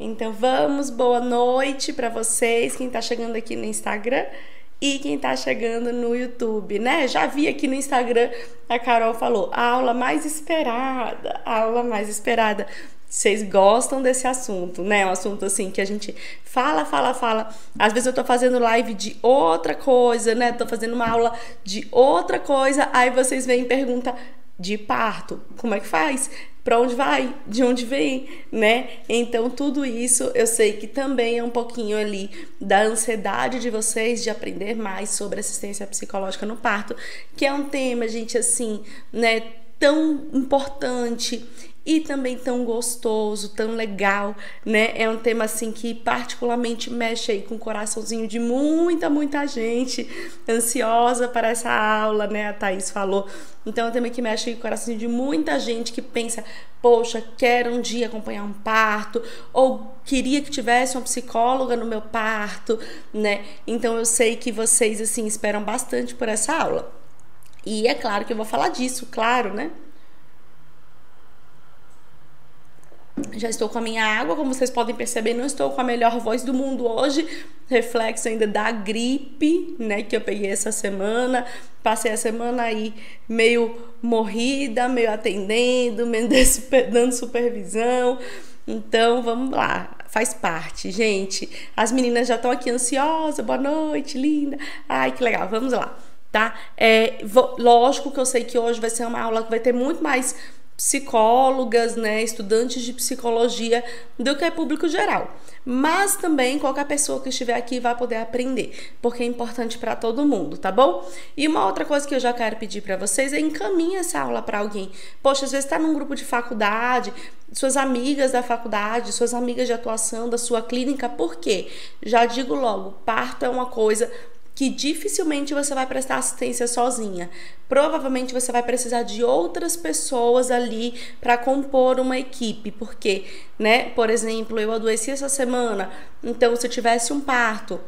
Então vamos, boa noite para vocês, quem está chegando aqui no Instagram e quem está chegando no YouTube, né? Já vi aqui no Instagram, a Carol falou, a aula mais esperada, aula mais esperada. Vocês gostam desse assunto, né? Um assunto assim que a gente fala, fala, fala. Às vezes eu tô fazendo live de outra coisa, né? Tô fazendo uma aula de outra coisa, aí vocês vêm e perguntam de parto. Como é que faz? Para onde vai, de onde vem, né? Então tudo isso eu sei que também é um pouquinho ali da ansiedade de vocês de aprender mais sobre assistência psicológica no parto, que é um tema, gente, assim, né, tão importante e também tão gostoso, tão legal, né? É um tema assim que particularmente mexe aí com o coraçãozinho de muita, muita gente ansiosa para essa aula, né? A Thaís falou. Então é um tema que mexe com o coraçãozinho de muita gente que pensa, poxa, quero um dia acompanhar um parto, ou queria que tivesse uma psicóloga no meu parto, né? Então eu sei que vocês assim esperam bastante por essa aula. E é claro que eu vou falar disso, claro, né? Já estou com a minha água, como vocês podem perceber, não estou com a melhor voz do mundo hoje, reflexo ainda da gripe, né, que eu peguei essa semana. Passei a semana aí meio morrida, meio atendendo, meio dando supervisão. Então, vamos lá, faz parte, gente. As meninas já estão aqui ansiosas, boa noite, linda. Ai, que legal, vamos lá, tá? É, lógico que eu sei que hoje vai ser uma aula que vai ter muito mais psicólogas, né, estudantes de psicologia do que é público geral. Mas também qualquer pessoa que estiver aqui vai poder aprender, porque é importante para todo mundo, tá bom? E uma outra coisa que eu já quero pedir para vocês é encaminhe essa aula para alguém. Poxa, às vezes está num grupo de faculdade, suas amigas da faculdade, suas amigas de atuação da sua clínica, por quê? Já digo logo, parto é uma coisa que dificilmente você vai prestar assistência sozinha. Provavelmente você vai precisar de outras pessoas ali para compor uma equipe, porque, né, por exemplo, eu adoeci essa semana, então se eu tivesse um parto,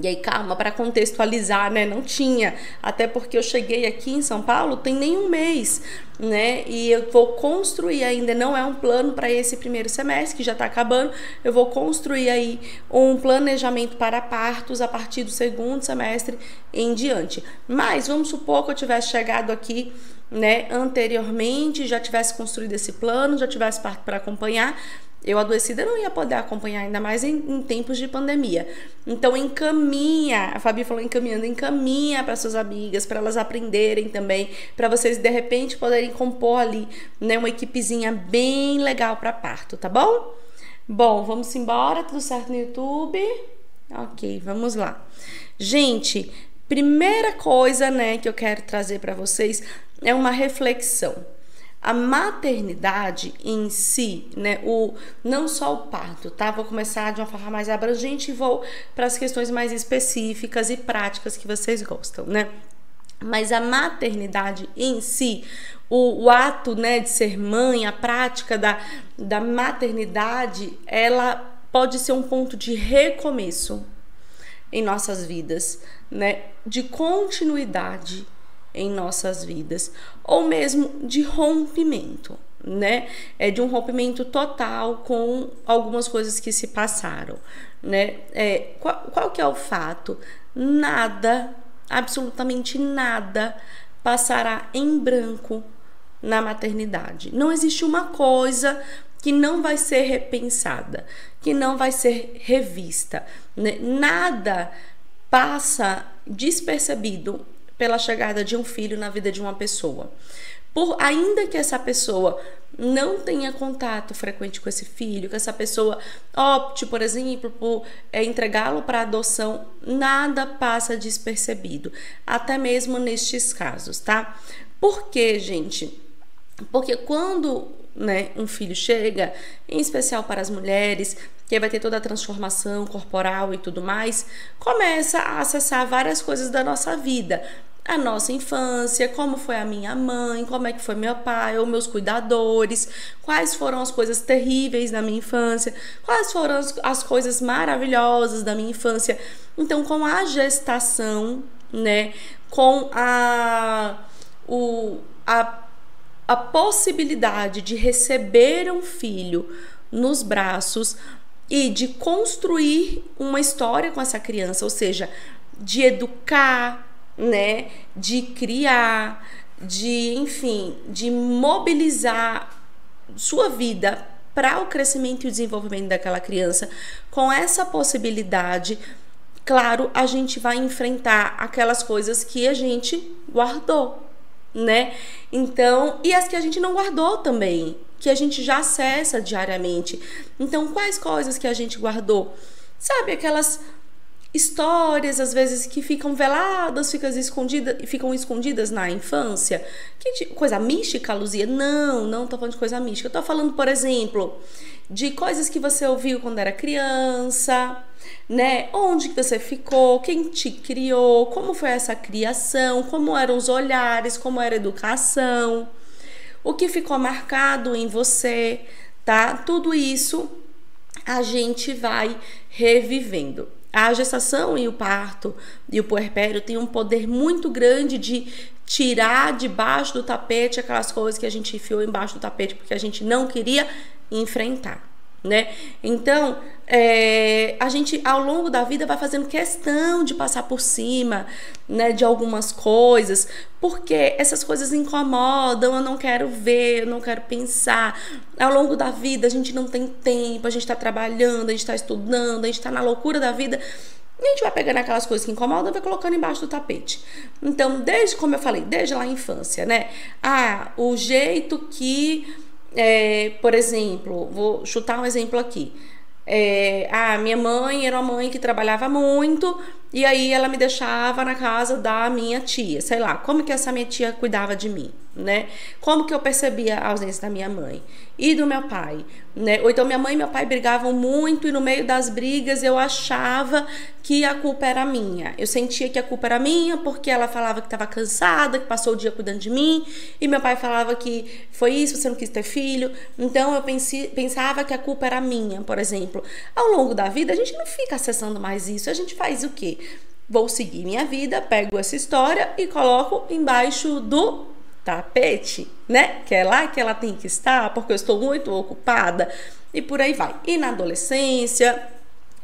e aí, calma, para contextualizar, né? Não tinha. Até porque eu cheguei aqui em São Paulo tem nem um mês, né? E eu vou construir ainda, não é um plano para esse primeiro semestre, que já está acabando. Eu vou construir aí um planejamento para partos a partir do segundo semestre em diante. Mas vamos supor que eu tivesse chegado aqui né, anteriormente, já tivesse construído esse plano, já tivesse parto para acompanhar, eu adoecida não ia poder acompanhar, ainda mais em, em tempos de pandemia. Então, encaminha, a Fabi falou encaminhando, encaminha para suas amigas, para elas aprenderem também, para vocês de repente poderem compor ali né, uma equipezinha bem legal para parto, tá bom? Bom, vamos embora, tudo certo no YouTube? Ok, vamos lá. Gente, primeira coisa né, que eu quero trazer para vocês é uma reflexão a maternidade em si, né, o não só o parto, tá? Vou começar de uma forma mais abrangente e vou para as questões mais específicas e práticas que vocês gostam, né? Mas a maternidade em si, o, o, ato né, de ser mãe, a prática da, da maternidade, ela pode ser um ponto de recomeço em nossas vidas, né? De continuidade em nossas vidas, ou mesmo de rompimento, né? É de um rompimento total com algumas coisas que se passaram, né? É, qual, qual que é o fato? Nada, absolutamente nada, passará em branco na maternidade. Não existe uma coisa que não vai ser repensada, que não vai ser revista. Né? Nada passa despercebido pela chegada de um filho na vida de uma pessoa. Por ainda que essa pessoa não tenha contato frequente com esse filho, que essa pessoa opte, por exemplo, por é, entregá-lo para adoção, nada passa despercebido, até mesmo nestes casos, tá? Por quê, gente? Porque quando né, um filho chega, em especial para as mulheres, que vai ter toda a transformação corporal e tudo mais, começa a acessar várias coisas da nossa vida a nossa infância, como foi a minha mãe, como é que foi meu pai ou meus cuidadores, quais foram as coisas terríveis da minha infância, quais foram as, as coisas maravilhosas da minha infância. Então, com a gestação, né, com a, o, a, a possibilidade de receber um filho nos braços, e de construir uma história com essa criança, ou seja, de educar, né, de criar, de, enfim, de mobilizar sua vida para o crescimento e o desenvolvimento daquela criança. Com essa possibilidade, claro, a gente vai enfrentar aquelas coisas que a gente guardou, né? Então, e as que a gente não guardou também, que a gente já acessa diariamente. Então, quais coisas que a gente guardou? Sabe aquelas histórias às vezes que ficam veladas, ficam escondidas, ficam escondidas na infância. Que coisa mística, Luzia? Não, não tô falando de coisa mística. Eu tô falando, por exemplo, de coisas que você ouviu quando era criança, né? Onde que você ficou, quem te criou, como foi essa criação, como eram os olhares, como era a educação, o que ficou marcado em você, tá? Tudo isso a gente vai revivendo. A gestação e o parto e o puerpério têm um poder muito grande de tirar debaixo do tapete aquelas coisas que a gente enfiou embaixo do tapete porque a gente não queria enfrentar né? Então, é, a gente ao longo da vida vai fazendo questão de passar por cima, né, de algumas coisas, porque essas coisas incomodam, eu não quero ver, eu não quero pensar. Ao longo da vida a gente não tem tempo, a gente está trabalhando, a gente está estudando, a gente está na loucura da vida. E a gente vai pegando aquelas coisas que incomodam e vai colocando embaixo do tapete. Então, desde, como eu falei, desde lá a infância, né? Ah, o jeito que é, por exemplo, vou chutar um exemplo aqui. É, ah, minha mãe era uma mãe que trabalhava muito e aí ela me deixava na casa da minha tia, sei lá, como que essa minha tia cuidava de mim, né? Como que eu percebia a ausência da minha mãe e do meu pai, né? Ou então minha mãe e meu pai brigavam muito e no meio das brigas eu achava que a culpa era minha. Eu sentia que a culpa era minha porque ela falava que estava cansada, que passou o dia cuidando de mim, e meu pai falava que foi isso, você não quis ter filho. Então eu pensava que a culpa era minha, por exemplo. Ao longo da vida a gente não fica acessando mais isso, a gente faz o quê? Vou seguir minha vida, pego essa história e coloco embaixo do tapete, né? Que é lá que ela tem que estar, porque eu estou muito ocupada e por aí vai. E na adolescência,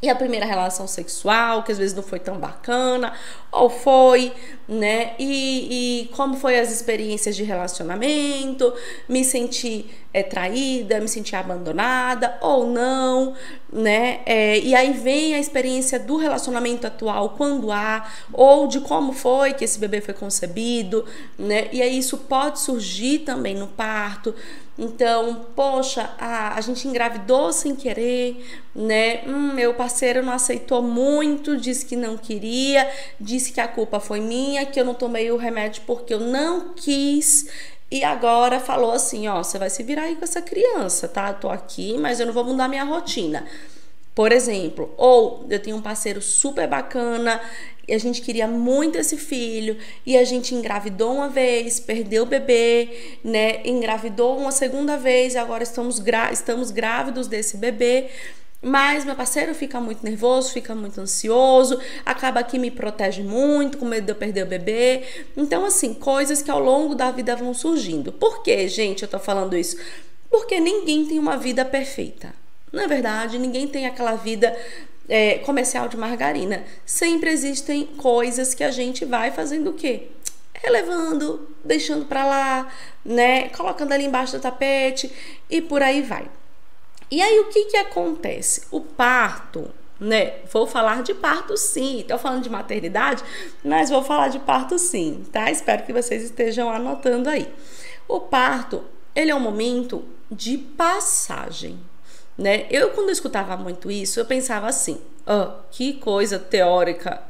e a primeira relação sexual, que às vezes não foi tão bacana, ou foi, né? E, e como foi as experiências de relacionamento, me senti é, traída, me senti abandonada ou não, né? É, e aí vem a experiência do relacionamento atual, quando há, ou de como foi que esse bebê foi concebido, né? E aí isso pode surgir também no parto. Então, poxa, a, a gente engravidou sem querer, né? Hum, meu parceiro não aceitou muito, disse que não queria, disse que a culpa foi minha, que eu não tomei o remédio porque eu não quis. E agora falou assim: ó, você vai se virar aí com essa criança, tá? Eu tô aqui, mas eu não vou mudar minha rotina. Por exemplo, ou eu tenho um parceiro super bacana e a gente queria muito esse filho e a gente engravidou uma vez, perdeu o bebê, né? Engravidou uma segunda vez e agora estamos, estamos grávidos desse bebê. Mas meu parceiro fica muito nervoso, fica muito ansioso, acaba que me protege muito, com medo de eu perder o bebê. Então, assim, coisas que ao longo da vida vão surgindo. Por que, gente, eu tô falando isso? Porque ninguém tem uma vida perfeita. Na verdade, ninguém tem aquela vida é, comercial de margarina. Sempre existem coisas que a gente vai fazendo o quê? Relevando, deixando para lá, né? Colocando ali embaixo do tapete e por aí vai. E aí o que que acontece? O parto, né? Vou falar de parto sim. Estou falando de maternidade, mas vou falar de parto sim, tá? Espero que vocês estejam anotando aí. O parto, ele é um momento de passagem, né? Eu quando eu escutava muito isso, eu pensava assim: oh, que coisa teórica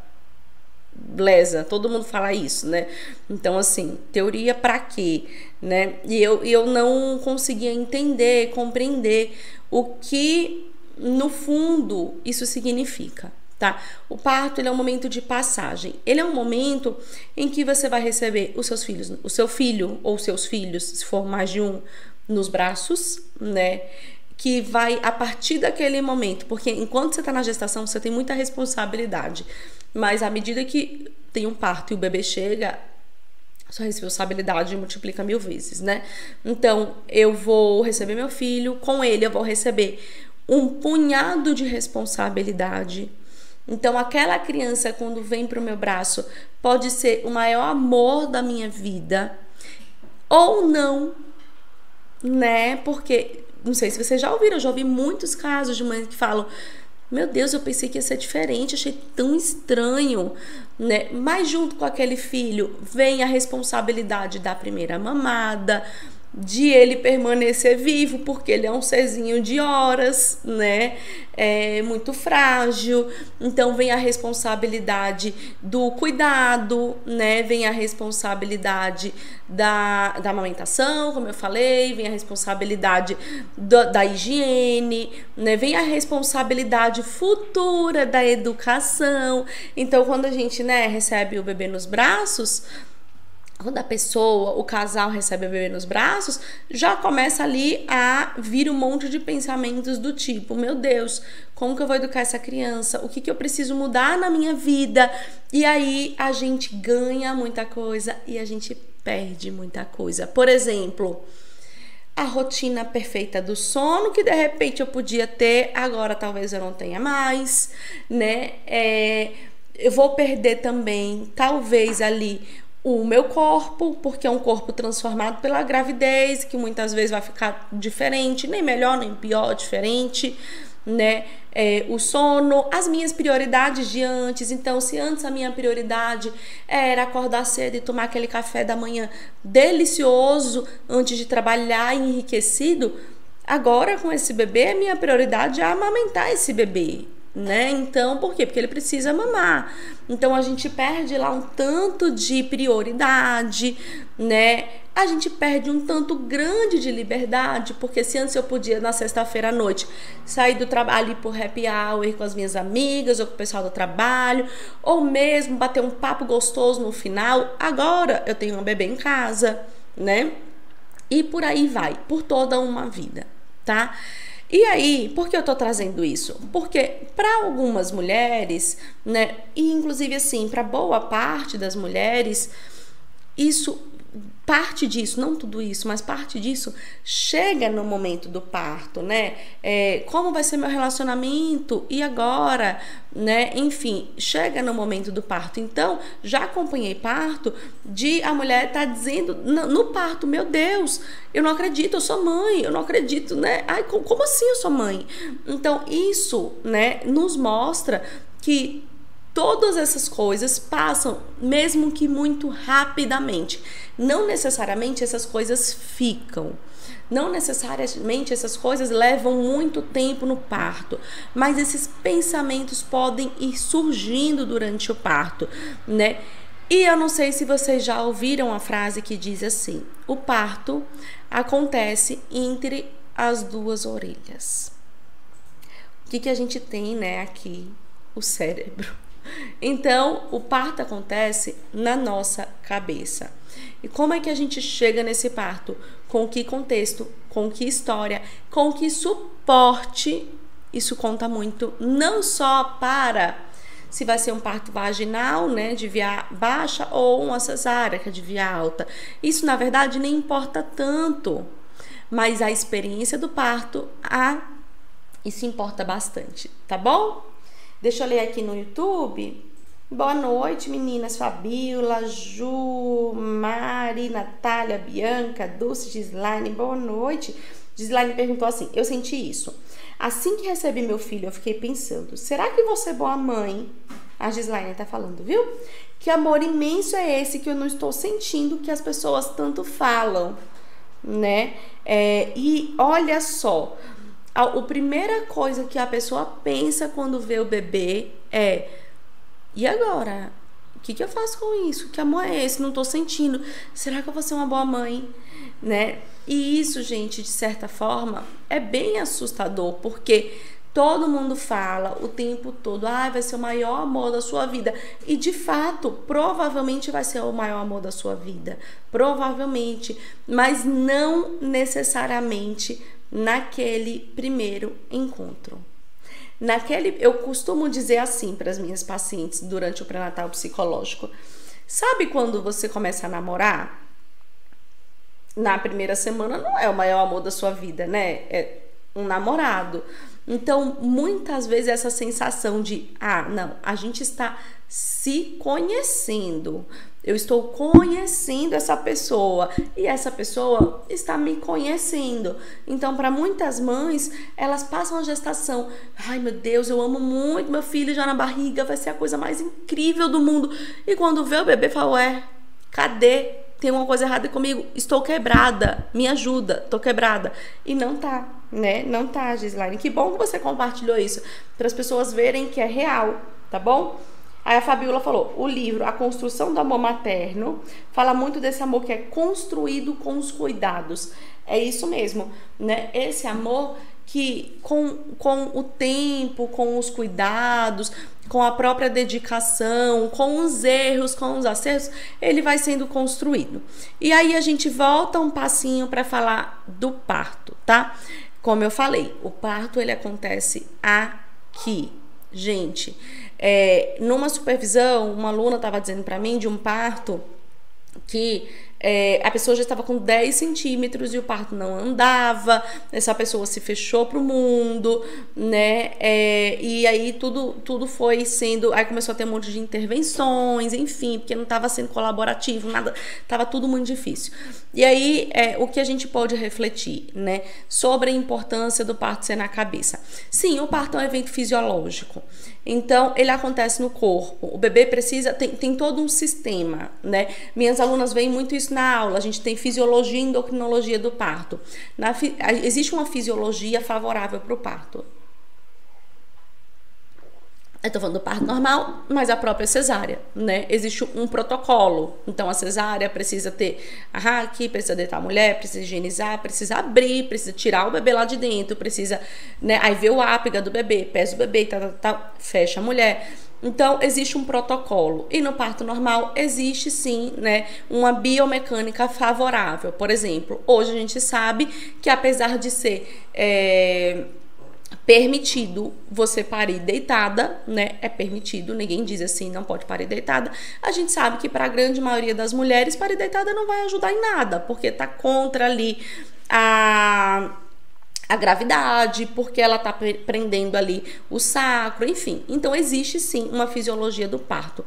lesa, todo mundo fala isso, né? Então, assim, teoria para quê, né? E eu, eu não conseguia entender, compreender o que, no fundo, isso significa, tá? O parto, ele é um momento de passagem. Ele é um momento em que você vai receber os seus filhos, o seu filho ou seus filhos, se for mais de um, nos braços, né? Que vai a partir daquele momento, porque enquanto você está na gestação, você tem muita responsabilidade, mas à medida que tem um parto e o bebê chega, sua responsabilidade multiplica mil vezes, né? Então, eu vou receber meu filho, com ele eu vou receber um punhado de responsabilidade. Então, aquela criança, quando vem para o meu braço, pode ser o maior amor da minha vida ou não, né? Porque, não sei se vocês já ouviram, eu já ouvi muitos casos de mães que falam: Meu Deus, eu pensei que ia ser diferente, achei tão estranho, né? Mas, junto com aquele filho, vem a responsabilidade da primeira mamada de ele permanecer vivo, porque ele é um serzinho de horas, né? É muito frágil. Então vem a responsabilidade do cuidado, né? Vem a responsabilidade da, da amamentação, como eu falei, vem a responsabilidade do, da higiene, né? Vem a responsabilidade futura da educação. Então quando a gente, né, recebe o bebê nos braços, quando a pessoa, o casal recebe o bebê nos braços, já começa ali a vir um monte de pensamentos do tipo: meu Deus, como que eu vou educar essa criança? O que, que eu preciso mudar na minha vida? E aí a gente ganha muita coisa e a gente perde muita coisa. Por exemplo, a rotina perfeita do sono que de repente eu podia ter, agora talvez eu não tenha mais, né? É, eu vou perder também, talvez ali o meu corpo, porque é um corpo transformado pela gravidez, que muitas vezes vai ficar diferente, nem melhor, nem pior, diferente, né? É, o sono, as minhas prioridades de antes. Então, se antes a minha prioridade era acordar cedo e tomar aquele café da manhã delicioso antes de trabalhar enriquecido, agora com esse bebê, a minha prioridade é amamentar esse bebê né? Então, por quê? Porque ele precisa mamar. Então a gente perde lá um tanto de prioridade, né? A gente perde um tanto grande de liberdade, porque se antes eu podia na sexta-feira à noite sair do trabalho por happy hour com as minhas amigas ou com o pessoal do trabalho, ou mesmo bater um papo gostoso no final, agora eu tenho um bebê em casa, né? E por aí vai, por toda uma vida, tá? E aí, por que eu tô trazendo isso? Porque para algumas mulheres, né, e inclusive assim, para boa parte das mulheres, isso parte disso, não tudo isso, mas parte disso chega no momento do parto, né? É, como vai ser meu relacionamento e agora, né? Enfim, chega no momento do parto. Então, já acompanhei parto de a mulher tá dizendo no, parto, meu Deus, eu não acredito, eu sou mãe, eu não acredito, né? Ai, como, como assim eu sou mãe? Então, isso, né, nos mostra que todas essas coisas passam, mesmo que muito rapidamente. Não necessariamente essas coisas ficam. Não necessariamente essas coisas levam muito tempo no parto, mas esses pensamentos podem ir surgindo durante o parto, né? E eu não sei se vocês já ouviram a frase que diz assim: o parto acontece entre as duas orelhas. O que, que a gente tem, né, aqui? O cérebro. Então, o parto acontece na nossa cabeça. E como é que a gente chega nesse parto? Com que contexto? Com que história? Com que suporte? Isso conta muito, não só para se vai ser um parto vaginal, né, de via baixa ou uma cesárea, que é de via alta. Isso, na verdade, nem importa tanto, mas a experiência do parto, a isso importa bastante, tá bom? Deixa eu ler aqui no YouTube. Boa noite, meninas. Fabiola, Ju, Mari, Natália, Bianca, Dulce, Gislaine. Boa noite. Gislaine perguntou assim: Eu senti isso. Assim que recebi meu filho, eu fiquei pensando: será que você é boa mãe? A Gislaine tá falando, viu? Que amor imenso é esse que eu não estou sentindo que as pessoas tanto falam, né? É, e olha só, a, a primeira coisa que a pessoa pensa quando vê o bebê é: e agora? O que, que eu faço com isso? Que amor é esse? Não tô sentindo. Será que eu vou ser uma boa mãe? Né? E isso, gente, de certa forma, é bem assustador, porque todo mundo fala o tempo todo, ah, vai ser o maior amor da sua vida. E de fato, provavelmente vai ser o maior amor da sua vida. Provavelmente. Mas não necessariamente naquele primeiro encontro. Naquele, eu costumo dizer assim para as minhas pacientes durante o pré-natal psicológico. Sabe quando você começa a namorar? Na primeira semana não é o maior amor da sua vida, né? É um namorado. Então, muitas vezes essa sensação de, ah, não, a gente está se conhecendo. Eu estou conhecendo essa pessoa e essa pessoa está me conhecendo. Então, para muitas mães, elas passam a gestação. Ai, meu Deus, eu amo muito meu filho já na barriga, vai ser a coisa mais incrível do mundo. E quando vê o bebê, fala: Ué, cadê? Tem uma coisa errada comigo. Estou quebrada. Me ajuda. Estou quebrada. E não tá, né? Não tá, Gislaine. Que bom que você compartilhou isso para as pessoas verem que é real, tá bom? Aí a Fabiola falou: o livro A Construção do Amor Materno fala muito desse amor que é construído com os cuidados. É isso mesmo, né? Esse amor que com, com o tempo, com os cuidados, com a própria dedicação, com os erros, com os acertos, ele vai sendo construído. E aí a gente volta um passinho para falar do parto, tá? Como eu falei, o parto ele acontece aqui, gente. É, numa supervisão, uma aluna estava dizendo para mim de um parto que é, a pessoa já estava com 10 centímetros e o parto não andava, essa pessoa se fechou para o mundo, né? É, e aí tudo, tudo foi sendo. Aí começou a ter um monte de intervenções, enfim, porque não estava sendo colaborativo, nada, estava tudo muito difícil. E aí é, o que a gente pode refletir, né? Sobre a importância do parto ser na cabeça. Sim, o parto é um evento fisiológico. Então, ele acontece no corpo. O bebê precisa, tem, tem todo um sistema, né? Minhas alunas veem muito isso na aula. A gente tem fisiologia e endocrinologia do parto. Na, existe uma fisiologia favorável para o parto. Eu tô falando do parto normal, mas a própria cesárea, né? Existe um protocolo. Então, a cesárea precisa ter a aqui, precisa deitar a mulher, precisa higienizar, precisa abrir, precisa tirar o bebê lá de dentro, precisa, né? Aí ver o ápiga do bebê, pesa o bebê, tá, tá, tá, fecha a mulher. Então, existe um protocolo. E no parto normal, existe sim, né, uma biomecânica favorável. Por exemplo, hoje a gente sabe que apesar de ser. É, permitido você parir deitada, né? É permitido, ninguém diz assim, não pode parir deitada. A gente sabe que para a grande maioria das mulheres, parir deitada não vai ajudar em nada, porque tá contra ali a a gravidade, porque ela tá prendendo ali o sacro, enfim. Então existe sim uma fisiologia do parto.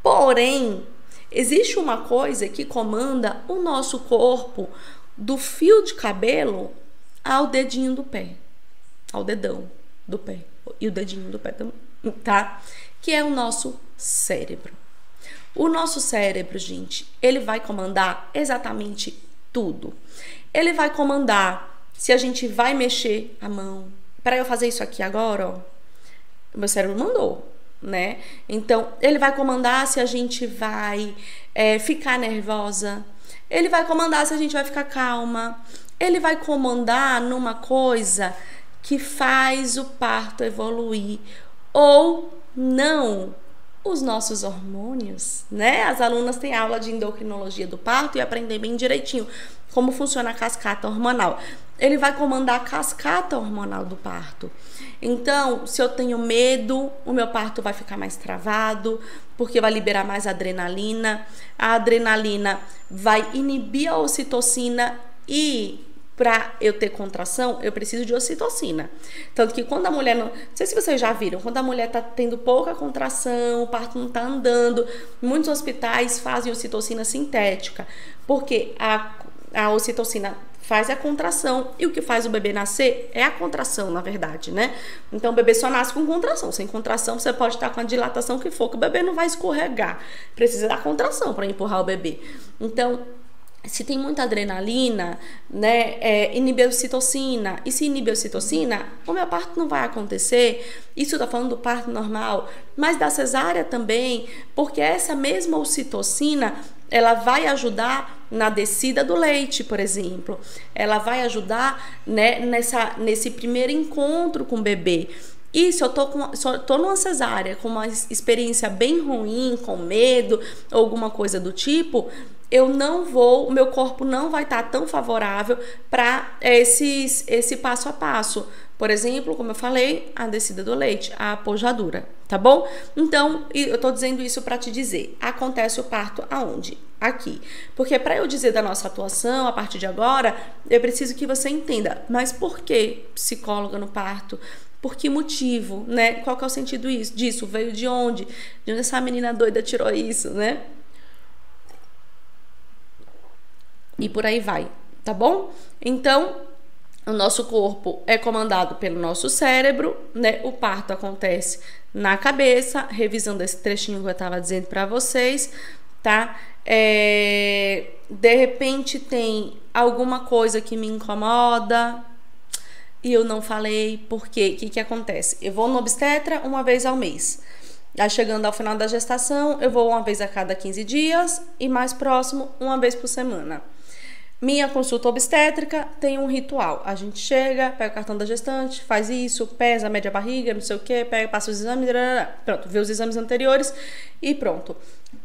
Porém, existe uma coisa que comanda o nosso corpo do fio de cabelo ao dedinho do pé ao dedão do pé e o dedinho do pé também, tá? Que é o nosso cérebro. O nosso cérebro, gente, ele vai comandar exatamente tudo. Ele vai comandar se a gente vai mexer a mão. Para eu fazer isso aqui agora, ó, meu cérebro mandou, né? Então, ele vai comandar se a gente vai é, ficar nervosa. Ele vai comandar se a gente vai ficar calma. Ele vai comandar numa coisa que faz o parto evoluir ou não os nossos hormônios, né? As alunas têm aula de endocrinologia do parto e aprendem bem direitinho como funciona a cascata hormonal. Ele vai comandar a cascata hormonal do parto. Então, se eu tenho medo, o meu parto vai ficar mais travado, porque vai liberar mais adrenalina. A adrenalina vai inibir a ocitocina e para eu ter contração, eu preciso de ocitocina. Tanto que quando a mulher não. Não sei se vocês já viram, quando a mulher está tendo pouca contração, o parto não está andando, muitos hospitais fazem ocitocina sintética. Porque a, a ocitocina faz a contração e o que faz o bebê nascer é a contração, na verdade, né? Então o bebê só nasce com contração. Sem contração, você pode estar com a dilatação que for, que o bebê não vai escorregar. Precisa da contração para empurrar o bebê. Então, se tem muita adrenalina, né, é, inibe a ocitocina. E se inibe a ocitocina, o meu parto não vai acontecer. Isso eu tô falando do parto normal, mas da cesárea também, porque essa mesma ocitocina, ela vai ajudar na descida do leite, por exemplo. Ela vai ajudar, né, nessa, nesse primeiro encontro com o bebê. E se eu tô, com, se eu tô numa cesárea com uma experiência bem ruim, com medo, alguma coisa do tipo, eu não vou, o meu corpo não vai estar tá tão favorável para esse passo a passo. Por exemplo, como eu falei, a descida do leite, a apojadura, tá bom? Então, eu tô dizendo isso para te dizer, acontece o parto aonde? Aqui. Porque para eu dizer da nossa atuação a partir de agora, eu preciso que você entenda, mas por que psicóloga no parto? Por que motivo, né? Qual que é o sentido disso? Veio de onde? De onde essa menina doida tirou isso, né? E por aí vai, tá bom? Então, o nosso corpo é comandado pelo nosso cérebro, né? O parto acontece na cabeça, revisando esse trechinho que eu estava dizendo para vocês, tá? É, de repente tem alguma coisa que me incomoda e eu não falei, porque o que, que acontece? Eu vou no obstetra uma vez ao mês. Aí chegando ao final da gestação, eu vou uma vez a cada 15 dias e mais próximo, uma vez por semana. Minha consulta obstétrica tem um ritual. A gente chega, pega o cartão da gestante, faz isso, pesa, mede a barriga, não sei o que, pega, passa os exames, pronto, vê os exames anteriores e pronto.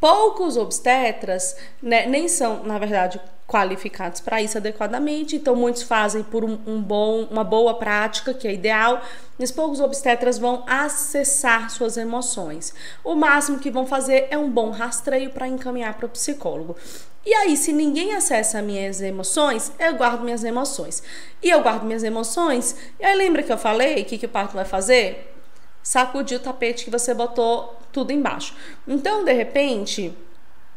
Poucos obstetras né, nem são, na verdade, qualificados para isso adequadamente, então muitos fazem por um, um, bom, uma boa prática, que é ideal, mas poucos obstetras vão acessar suas emoções. O máximo que vão fazer é um bom rastreio para encaminhar para o psicólogo. E aí, se ninguém acessa minhas emoções, eu guardo minhas emoções. E eu guardo minhas emoções, e aí lembra que eu falei o que, que o parto vai fazer? Sacudir o tapete que você botou tudo embaixo. Então, de repente,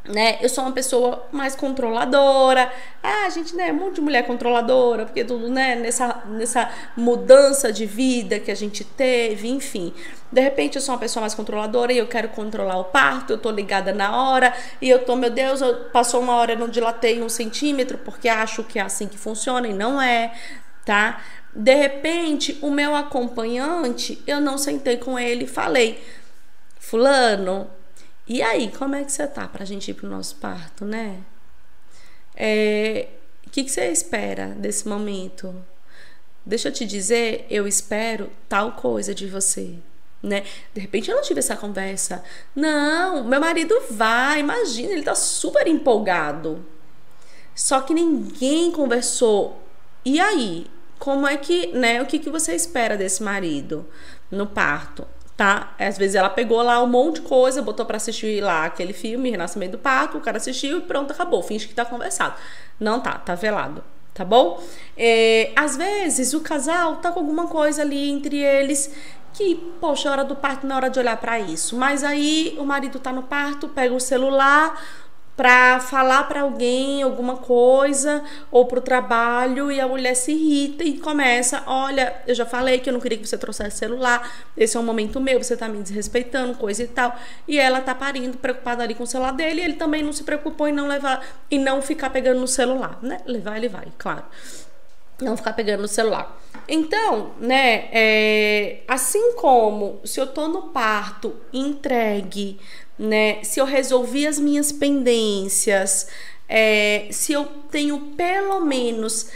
né? Eu sou uma pessoa mais controladora. Ah, a gente, né, um monte de mulher controladora, porque tudo, né, nessa, nessa mudança de vida que a gente teve, enfim. De repente eu sou uma pessoa mais controladora e eu quero controlar o parto, eu tô ligada na hora e eu tô, meu Deus, eu, passou uma hora, eu não dilatei um centímetro porque acho que é assim que funciona e não é, tá? De repente, o meu acompanhante, eu não sentei com ele e falei, fulano, e aí, como é que você tá pra gente ir pro nosso parto, né? É, o que, que você espera desse momento? Deixa eu te dizer, eu espero tal coisa de você, né? De repente eu não tive essa conversa. Não, meu marido vai, imagina, ele tá super empolgado. Só que ninguém conversou. E aí, como é que, né? O que, que você espera desse marido no parto? Tá? Às vezes ela pegou lá um monte de coisa, botou para assistir lá aquele filme, Renascimento do Parto, o cara assistiu e pronto, acabou, finge que tá conversado. Não tá, tá velado, tá bom? É, às vezes o casal tá com alguma coisa ali entre eles que, poxa, é hora do parto não é hora de olhar para isso. Mas aí o marido tá no parto, pega o celular, para falar para alguém alguma coisa ou para o trabalho e a mulher se irrita e começa: Olha, eu já falei que eu não queria que você trouxesse celular, esse é um momento meu, você tá me desrespeitando, coisa e tal. E ela tá parindo, preocupada ali com o celular dele, e ele também não se preocupou em não levar e não ficar pegando no celular, né? Levar ele vai, claro. Não ficar pegando no celular. Então, né, é, assim como se eu tô no parto entregue né? Se eu resolvi as minhas pendências, é, se eu tenho pelo menos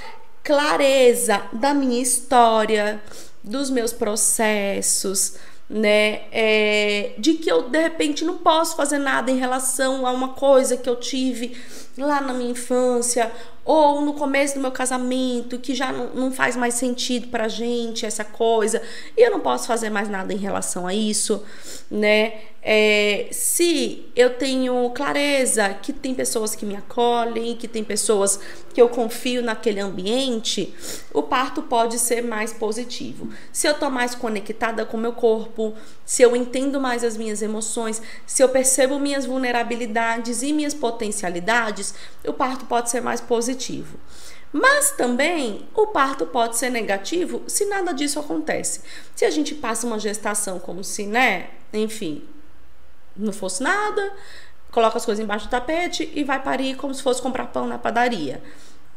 clareza da minha história, dos meus processos, né? É, de que eu de repente não posso fazer nada em relação a uma coisa que eu tive lá na minha infância ou no começo do meu casamento que já não, não faz mais sentido pra gente essa coisa e eu não posso fazer mais nada em relação a isso, né? É, se eu tenho clareza que tem pessoas que me acolhem, que tem pessoas que eu confio naquele ambiente, o parto pode ser mais positivo. Se eu tô mais conectada com o meu corpo, se eu entendo mais as minhas emoções, se eu percebo minhas vulnerabilidades e minhas potencialidades, o parto pode ser mais positivo. Mas também o parto pode ser negativo se nada disso acontece. Se a gente passa uma gestação como se, né, enfim, não fosse nada, coloca as coisas embaixo do tapete e vai parir como se fosse comprar pão na padaria.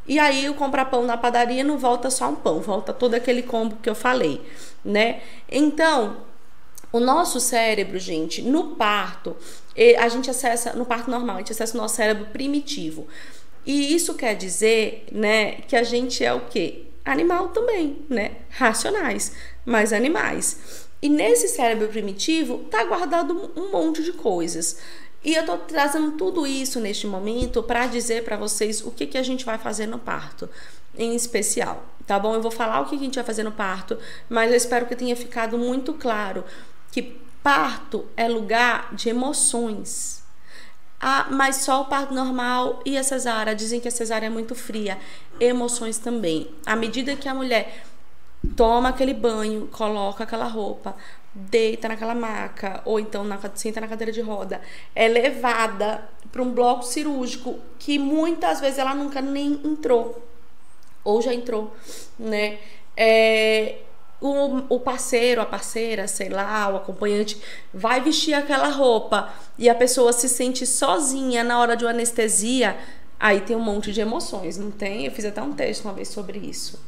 E aí o comprar pão na padaria não volta só um pão, volta todo aquele combo que eu falei, né? Então, o nosso cérebro, gente, no parto, a gente acessa, no parto normal, a gente acessa o nosso cérebro primitivo. E isso quer dizer, né, que a gente é o quê? Animal também, né? Racionais, mas animais. E nesse cérebro primitivo está guardado um monte de coisas. E eu estou trazendo tudo isso neste momento para dizer para vocês o que, que a gente vai fazer no parto, em especial, tá bom? Eu vou falar o que a gente vai fazer no parto, mas eu espero que tenha ficado muito claro que parto é lugar de emoções. Ah, mas só o parto normal e a cesárea. Dizem que a cesárea é muito fria. Emoções também. À medida que a mulher toma aquele banho, coloca aquela roupa, deita naquela maca, ou então na, senta na cadeira de roda, é levada para um bloco cirúrgico que muitas vezes ela nunca nem entrou. Ou já entrou, né? É, o, o parceiro, a parceira, sei lá, o acompanhante vai vestir aquela roupa e a pessoa se sente sozinha na hora de uma anestesia, aí tem um monte de emoções, não tem? Eu fiz até um texto uma vez sobre isso.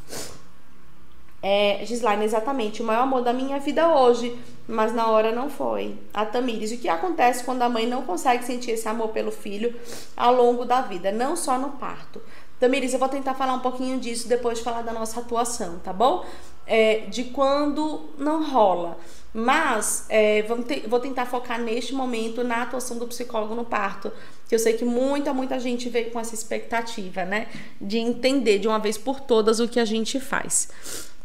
É, Gislaine, exatamente, o maior amor da minha vida hoje, mas na hora não foi. A Tamires, o que acontece quando a mãe não consegue sentir esse amor pelo filho ao longo da vida, não só no parto? Tamires, eu vou tentar falar um pouquinho disso depois de falar da nossa atuação, tá bom? É, de quando não rola. Mas é, vou tentar focar neste momento na atuação do psicólogo no parto, que eu sei que muita, muita gente veio com essa expectativa, né? De entender de uma vez por todas o que a gente faz.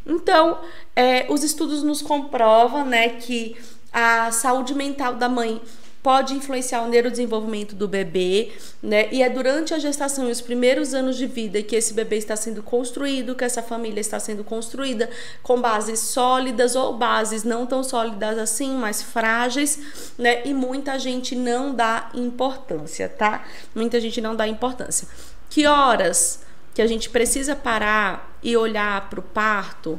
Então, é, os estudos nos comprovam, né, que a saúde mental da mãe pode influenciar o neurodesenvolvimento do bebê, né? E é durante a gestação e os primeiros anos de vida que esse bebê está sendo construído, que essa família está sendo construída com bases sólidas ou bases não tão sólidas assim, mas frágeis, né? E muita gente não dá importância, tá? Muita gente não dá importância. Que horas que a gente precisa parar e olhar para o parto?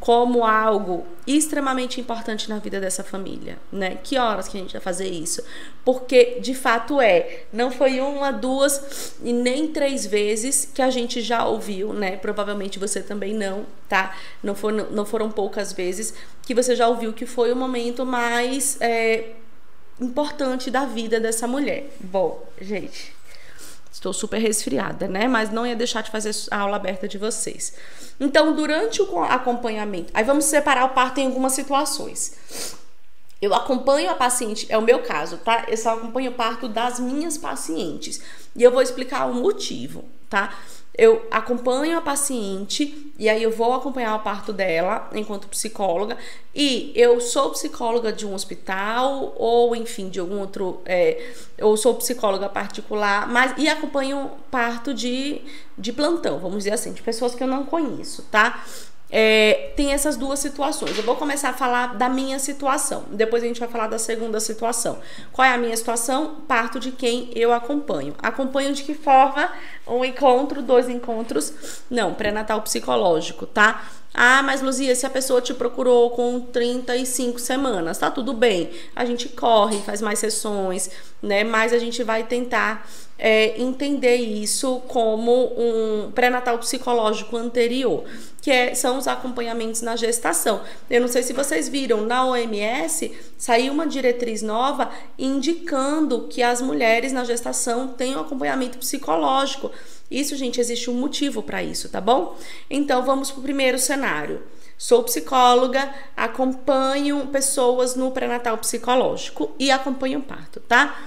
Como algo extremamente importante na vida dessa família, né? Que horas que a gente vai fazer isso? Porque de fato é, não foi uma, duas e nem três vezes que a gente já ouviu, né? Provavelmente você também não, tá? Não foram, não foram poucas vezes que você já ouviu que foi o momento mais é, importante da vida dessa mulher. Bom, gente, estou super resfriada, né? Mas não ia deixar de fazer a aula aberta de vocês. Então, durante o acompanhamento, aí vamos separar o parto em algumas situações. Eu acompanho a paciente, é o meu caso, tá? Eu só acompanho o parto das minhas pacientes. E eu vou explicar o motivo, tá? Eu acompanho a paciente e aí eu vou acompanhar o parto dela enquanto psicóloga. E eu sou psicóloga de um hospital ou enfim de algum outro é, ou sou psicóloga particular mas e acompanho parto de, de plantão vamos dizer assim de pessoas que eu não conheço tá é, tem essas duas situações. Eu vou começar a falar da minha situação, depois a gente vai falar da segunda situação. Qual é a minha situação? Parto de quem eu acompanho. Acompanho de que forma? Um encontro, dois encontros? Não, pré-natal psicológico, tá? Ah, mas Luzia, se a pessoa te procurou com 35 semanas, tá tudo bem. A gente corre, faz mais sessões, né? Mas a gente vai tentar é, entender isso como um pré-natal psicológico anterior, que é, são os acompanhamentos na gestação. Eu não sei se vocês viram, na OMS saiu uma diretriz nova indicando que as mulheres na gestação têm um acompanhamento psicológico. Isso, gente, existe um motivo para isso, tá bom? Então vamos para o primeiro cenário. Sou psicóloga, acompanho pessoas no pré-natal psicológico e acompanho o parto, tá?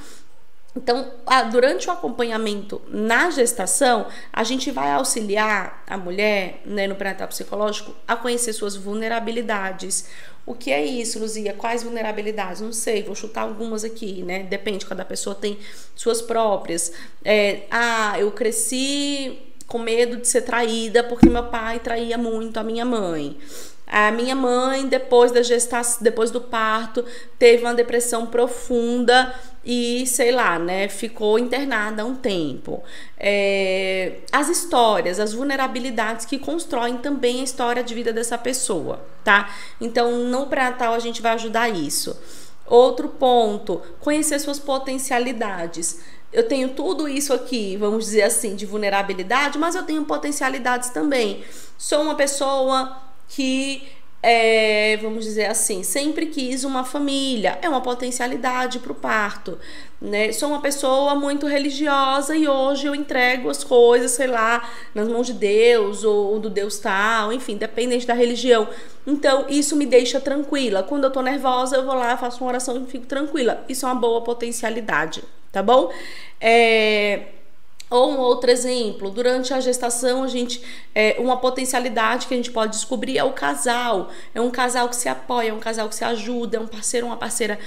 Então, durante o acompanhamento na gestação, a gente vai auxiliar a mulher, né, no pré-natal psicológico, a conhecer suas vulnerabilidades. O que é isso, Luzia? Quais vulnerabilidades? Não sei, vou chutar algumas aqui, né? Depende, cada pessoa tem suas próprias. É, ah, eu cresci com medo de ser traída porque meu pai traía muito a minha mãe. A minha mãe, depois da gestação, depois do parto, teve uma depressão profunda e, sei lá, né, ficou internada um tempo. É, as histórias, as vulnerabilidades que constroem também a história de vida dessa pessoa, tá? Então, no pré-natal a gente vai ajudar isso. Outro ponto, conhecer suas potencialidades. Eu tenho tudo isso aqui, vamos dizer assim, de vulnerabilidade, mas eu tenho potencialidades também. Sou uma pessoa que é, vamos dizer assim, sempre quis uma família, é uma potencialidade para o parto. Né? Sou uma pessoa muito religiosa e hoje eu entrego as coisas, sei lá, nas mãos de Deus ou do Deus tal, enfim, dependente da religião. Então, isso me deixa tranquila. Quando eu tô nervosa, eu vou lá, faço uma oração e fico tranquila. Isso é uma boa potencialidade, tá bom? É, Ou um outro exemplo, durante a gestação, a gente é, uma potencialidade que a gente pode descobrir é o casal. É um casal que se apoia, é um casal que se ajuda, é um parceiro, uma parceira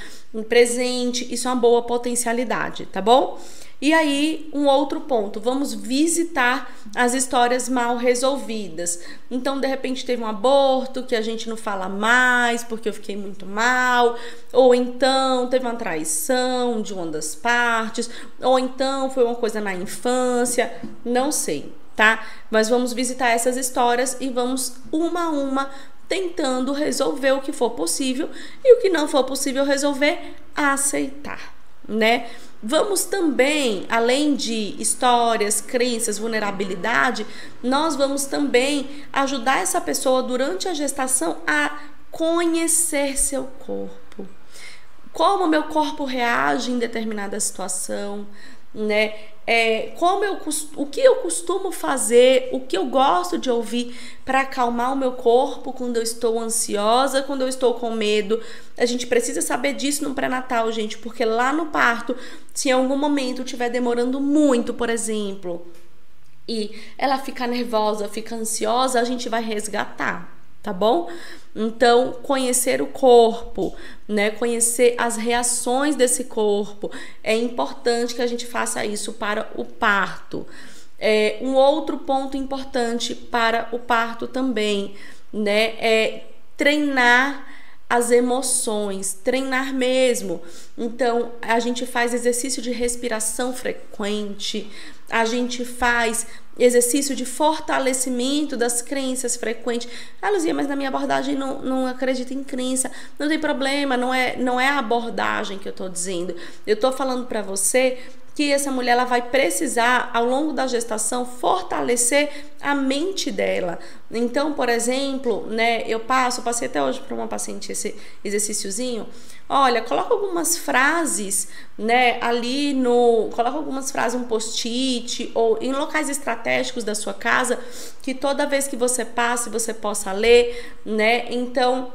presente. Isso é uma boa potencialidade, tá bom? E aí, um outro ponto, vamos visitar as histórias mal resolvidas. Então, de repente, teve um aborto que a gente não fala mais porque eu fiquei muito mal, ou então teve uma traição de uma das partes, ou então foi uma coisa na infância, não sei, tá? Mas vamos visitar essas histórias e vamos uma a uma tentando resolver o que for possível e o que não for possível resolver, aceitar, né? Vamos também, além de histórias, crenças, vulnerabilidade, nós vamos também ajudar essa pessoa durante a gestação a conhecer seu corpo. Como meu corpo reage em determinada situação, né? É, como eu, o que eu costumo fazer, o que eu gosto de ouvir para acalmar o meu corpo quando eu estou ansiosa, quando eu estou com medo. A gente precisa saber disso no pré-natal, gente, porque lá no parto, se em algum momento estiver demorando muito, por exemplo, e ela ficar nervosa, fica ansiosa, a gente vai resgatar, tá bom? Então, conhecer o corpo, né? Conhecer as reações desse corpo. É importante que a gente faça isso para o parto. É, um outro ponto importante para o parto também, né? É treinar as emoções, treinar mesmo. Então, a gente faz exercício de respiração frequente, a gente faz exercício de fortalecimento das crenças frequentes. Ah, Luzia, mas na minha abordagem não, não acredito em crença. Não tem problema, não é, não é a abordagem que eu estou dizendo. Eu estou falando para você que essa mulher ela vai precisar ao longo da gestação fortalecer a mente dela. Então, por exemplo, né, eu passo, passei até hoje para uma paciente esse exercíciozinho. Olha, coloca algumas frases, né, ali no, coloca algumas frases um post-it ou em locais estratégicos da sua casa que toda vez que você passe você possa ler, né? Então,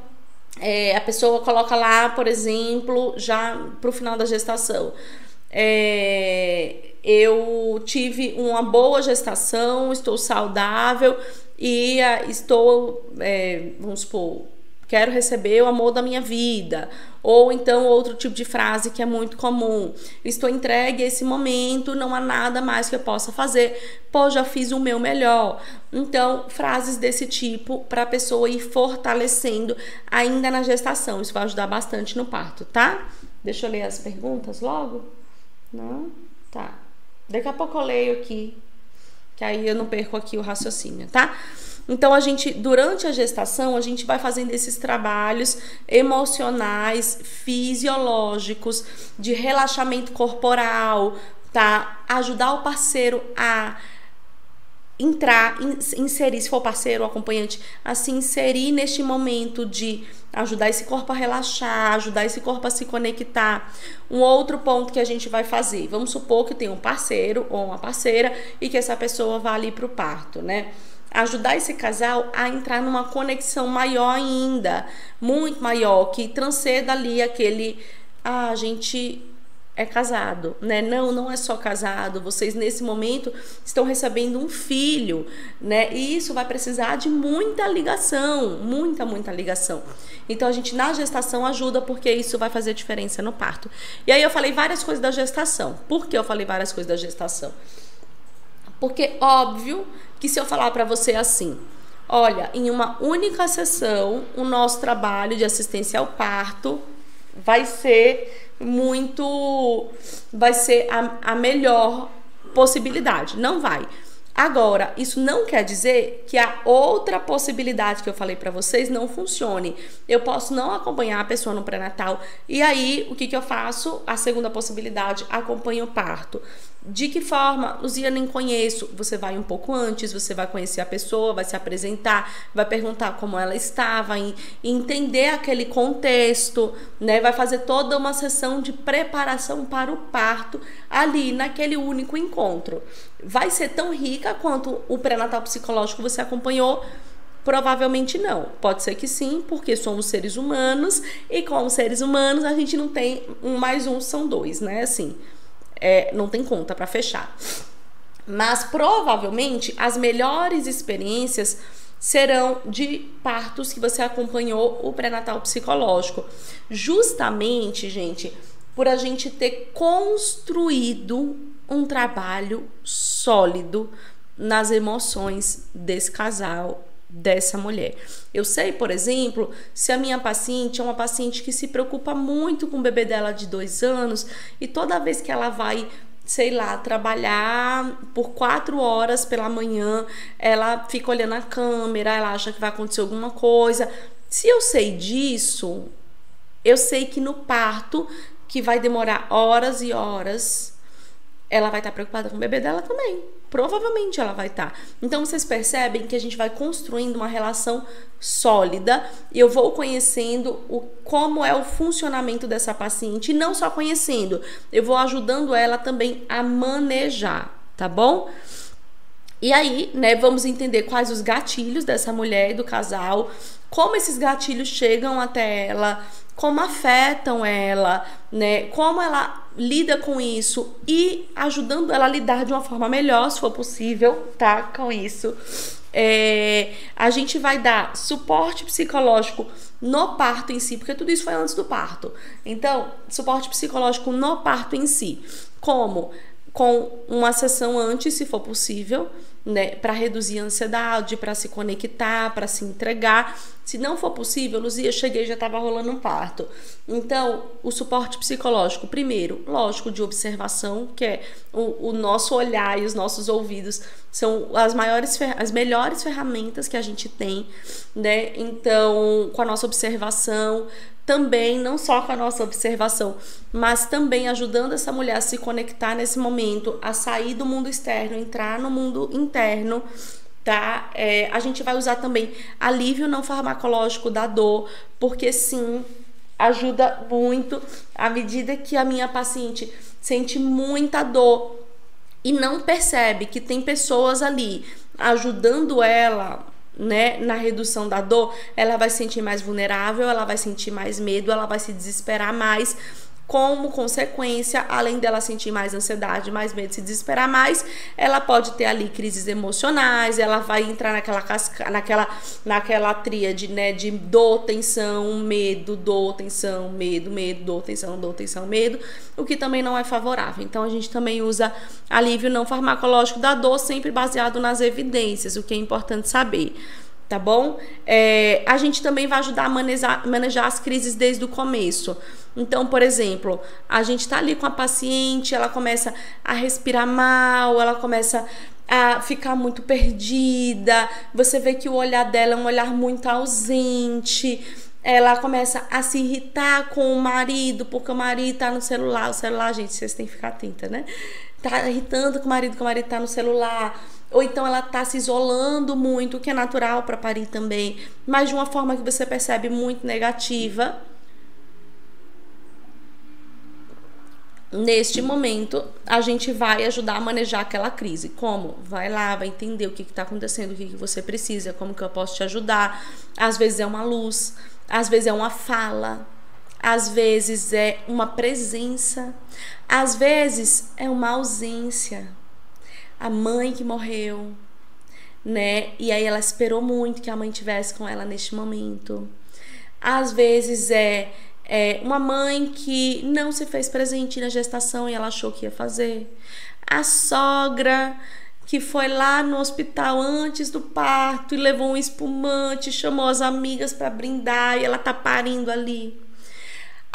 é, a pessoa coloca lá, por exemplo, já para o final da gestação é, eu tive uma boa gestação, estou saudável e uh, estou, é, vamos supor, quero receber o amor da minha vida. Ou então outro tipo de frase que é muito comum: estou entregue a esse momento, não há nada mais que eu possa fazer, pois já fiz o meu melhor. Então, frases desse tipo para a pessoa ir fortalecendo ainda na gestação. Isso vai ajudar bastante no parto, tá? Deixa eu ler as perguntas logo. Não? Tá. Daqui a pouco eu leio aqui, que aí eu não perco aqui o raciocínio, tá? Então a gente, durante a gestação, a gente vai fazendo esses trabalhos emocionais, fisiológicos, de relaxamento corporal, tá? Ajudar o parceiro a entrar, inserir, se for parceiro ou acompanhante, a se inserir neste momento de ajudar esse corpo a relaxar, ajudar esse corpo a se conectar. Um outro ponto que a gente vai fazer, vamos supor que tem um parceiro ou uma parceira e que essa pessoa vá ali para o parto, né? Ajudar esse casal a entrar numa conexão maior ainda, muito maior, que transcenda ali aquele. Ah, a gente é casado, né? Não, não é só casado. Vocês nesse momento estão recebendo um filho, né? E isso vai precisar de muita ligação, muita, muita ligação. Então a gente na gestação ajuda porque isso vai fazer diferença no parto. E aí eu falei várias coisas da gestação. Por que eu falei várias coisas da gestação? Porque óbvio que se eu falar para você assim, olha, em uma única sessão, o nosso trabalho de assistência ao parto vai ser muito. vai ser a, a melhor possibilidade. Não vai. Agora, isso não quer dizer que a outra possibilidade que eu falei para vocês não funcione. Eu posso não acompanhar a pessoa no pré-natal e aí o que, que eu faço? A segunda possibilidade, acompanho o parto. De que forma? Luzia, nem conheço. Você vai um pouco antes, você vai conhecer a pessoa, vai se apresentar, vai perguntar como ela estava, entender aquele contexto, né? Vai fazer toda uma sessão de preparação para o parto ali naquele único encontro. Vai ser tão rica quanto o pré-natal psicológico você acompanhou? Provavelmente não. Pode ser que sim, porque somos seres humanos e como seres humanos a gente não tem um mais um são dois, né? Assim, é, não tem conta para fechar. Mas provavelmente as melhores experiências serão de partos que você acompanhou o pré-natal psicológico. Justamente, gente, por a gente ter construído um trabalho sólido nas emoções desse casal, dessa mulher. Eu sei, por exemplo, se a minha paciente é uma paciente que se preocupa muito com o bebê dela de dois anos e toda vez que ela vai sei lá, trabalhar por quatro horas pela manhã, ela fica olhando a câmera, ela acha que vai acontecer alguma coisa. Se eu sei disso, eu sei que no parto, que vai demorar horas e horas, ela vai estar preocupada com o bebê dela também. Provavelmente ela vai estar. Então vocês percebem que a gente vai construindo uma relação sólida e eu vou conhecendo o como é o funcionamento dessa paciente e não só conhecendo, eu vou ajudando ela também a manejar, tá bom? E aí, né, vamos entender quais os gatilhos dessa mulher e do casal, como esses gatilhos chegam até ela, como afetam ela, né? Como ela lida com isso e ajudando ela a lidar de uma forma melhor, se for possível, tá? Com isso. É, a gente vai dar suporte psicológico no parto em si, porque tudo isso foi antes do parto. Então, suporte psicológico no parto em si. Como? Com uma sessão antes, se for possível, né, para reduzir a ansiedade, para se conectar, para se entregar. Se não for possível, Luzia, cheguei já estava rolando um parto. Então, o suporte psicológico, primeiro, lógico, de observação, que é o, o nosso olhar e os nossos ouvidos são as maiores, as melhores ferramentas que a gente tem, né? Então, com a nossa observação, também, não só com a nossa observação, mas também ajudando essa mulher a se conectar nesse momento, a sair do mundo externo, entrar no mundo interno, tá? É, a gente vai usar também alívio não farmacológico da dor, porque sim, ajuda muito à medida que a minha paciente sente muita dor e não percebe que tem pessoas ali ajudando ela né, na redução da dor, ela vai se sentir mais vulnerável, ela vai sentir mais medo, ela vai se desesperar mais. Como consequência, além dela sentir mais ansiedade, mais medo, se desesperar mais, ela pode ter ali crises emocionais, ela vai entrar naquela casca, naquela naquela tríade, né, de dor, tensão, medo, dor, tensão, medo, medo, dor, tensão, dor, tensão, medo, o que também não é favorável. Então a gente também usa alívio não farmacológico da dor sempre baseado nas evidências, o que é importante saber tá bom? É, a gente também vai ajudar a manejar, manejar as crises desde o começo. Então, por exemplo, a gente está ali com a paciente, ela começa a respirar mal, ela começa a ficar muito perdida, você vê que o olhar dela é um olhar muito ausente. Ela começa a se irritar com o marido, porque o marido tá no celular. O celular, gente, vocês têm que ficar atenta, né? Tá irritando com o marido, que o marido tá no celular ou então ela está se isolando muito, o que é natural para parir também, mas de uma forma que você percebe muito negativa. Neste momento, a gente vai ajudar a manejar aquela crise. Como? Vai lá, vai entender o que está acontecendo, o que, que você precisa, como que eu posso te ajudar. Às vezes é uma luz, às vezes é uma fala, às vezes é uma presença, às vezes é uma ausência a mãe que morreu, né? E aí ela esperou muito que a mãe tivesse com ela neste momento. Às vezes é, é uma mãe que não se fez presente na gestação e ela achou que ia fazer. A sogra que foi lá no hospital antes do parto e levou um espumante, chamou as amigas para brindar e ela tá parindo ali.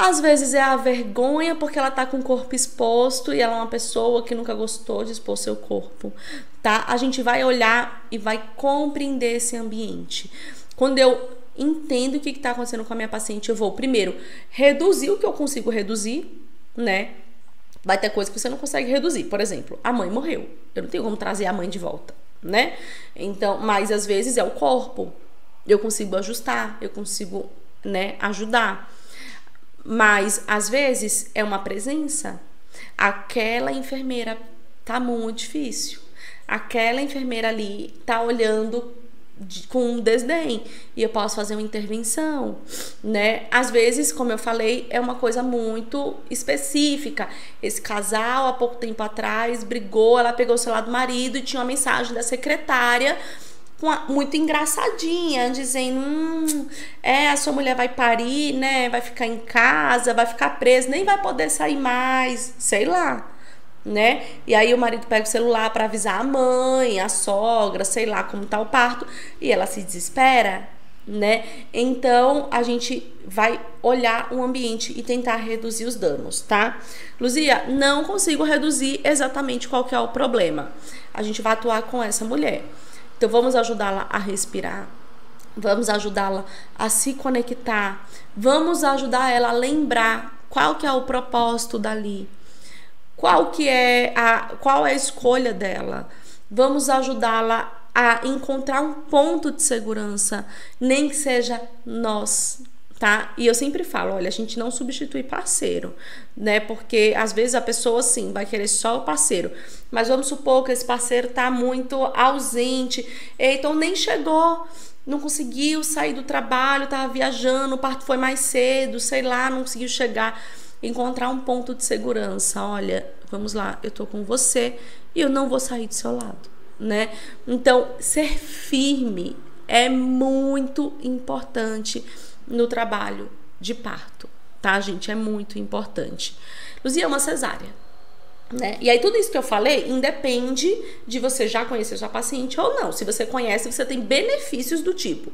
Às vezes é a vergonha porque ela tá com o corpo exposto e ela é uma pessoa que nunca gostou de expor seu corpo, tá? A gente vai olhar e vai compreender esse ambiente. Quando eu entendo o que está acontecendo com a minha paciente, eu vou primeiro reduzir o que eu consigo reduzir, né? Vai ter coisa que você não consegue reduzir. Por exemplo, a mãe morreu. Eu não tenho como trazer a mãe de volta, né? Então, mas às vezes é o corpo. Eu consigo ajustar, eu consigo, né, ajudar. Mas às vezes é uma presença. Aquela enfermeira tá muito difícil. Aquela enfermeira ali tá olhando com desdém e eu posso fazer uma intervenção, né? Às vezes, como eu falei, é uma coisa muito específica. Esse casal há pouco tempo atrás brigou, ela pegou o celular do marido e tinha uma mensagem da secretária muito engraçadinha, dizendo: hum, é, a sua mulher vai parir, né? Vai ficar em casa, vai ficar presa, nem vai poder sair mais, sei lá né? E aí o marido pega o celular para avisar a mãe, a sogra, sei lá como tá o parto, e ela se desespera, né? Então a gente vai olhar o ambiente e tentar reduzir os danos, tá? Luzia, não consigo reduzir exatamente qual que é o problema. A gente vai atuar com essa mulher. Então vamos ajudá-la a respirar. Vamos ajudá-la a se conectar. Vamos ajudar ela a lembrar qual que é o propósito dali qual que é a qual é a escolha dela. Vamos ajudá-la a encontrar um ponto de segurança, nem que seja nós, tá? E eu sempre falo, olha, a gente não substitui parceiro, né? Porque às vezes a pessoa sim vai querer só o parceiro, mas vamos supor que esse parceiro tá muito ausente, então nem chegou, não conseguiu sair do trabalho, tava viajando, o parto foi mais cedo, sei lá, não conseguiu chegar encontrar um ponto de segurança. Olha, vamos lá, eu tô com você e eu não vou sair do seu lado, né? Então, ser firme é muito importante no trabalho de parto, tá, gente? É muito importante. Luzia, é uma cesárea. Né? E aí, tudo isso que eu falei independe de você já conhecer sua paciente ou não. Se você conhece, você tem benefícios do tipo: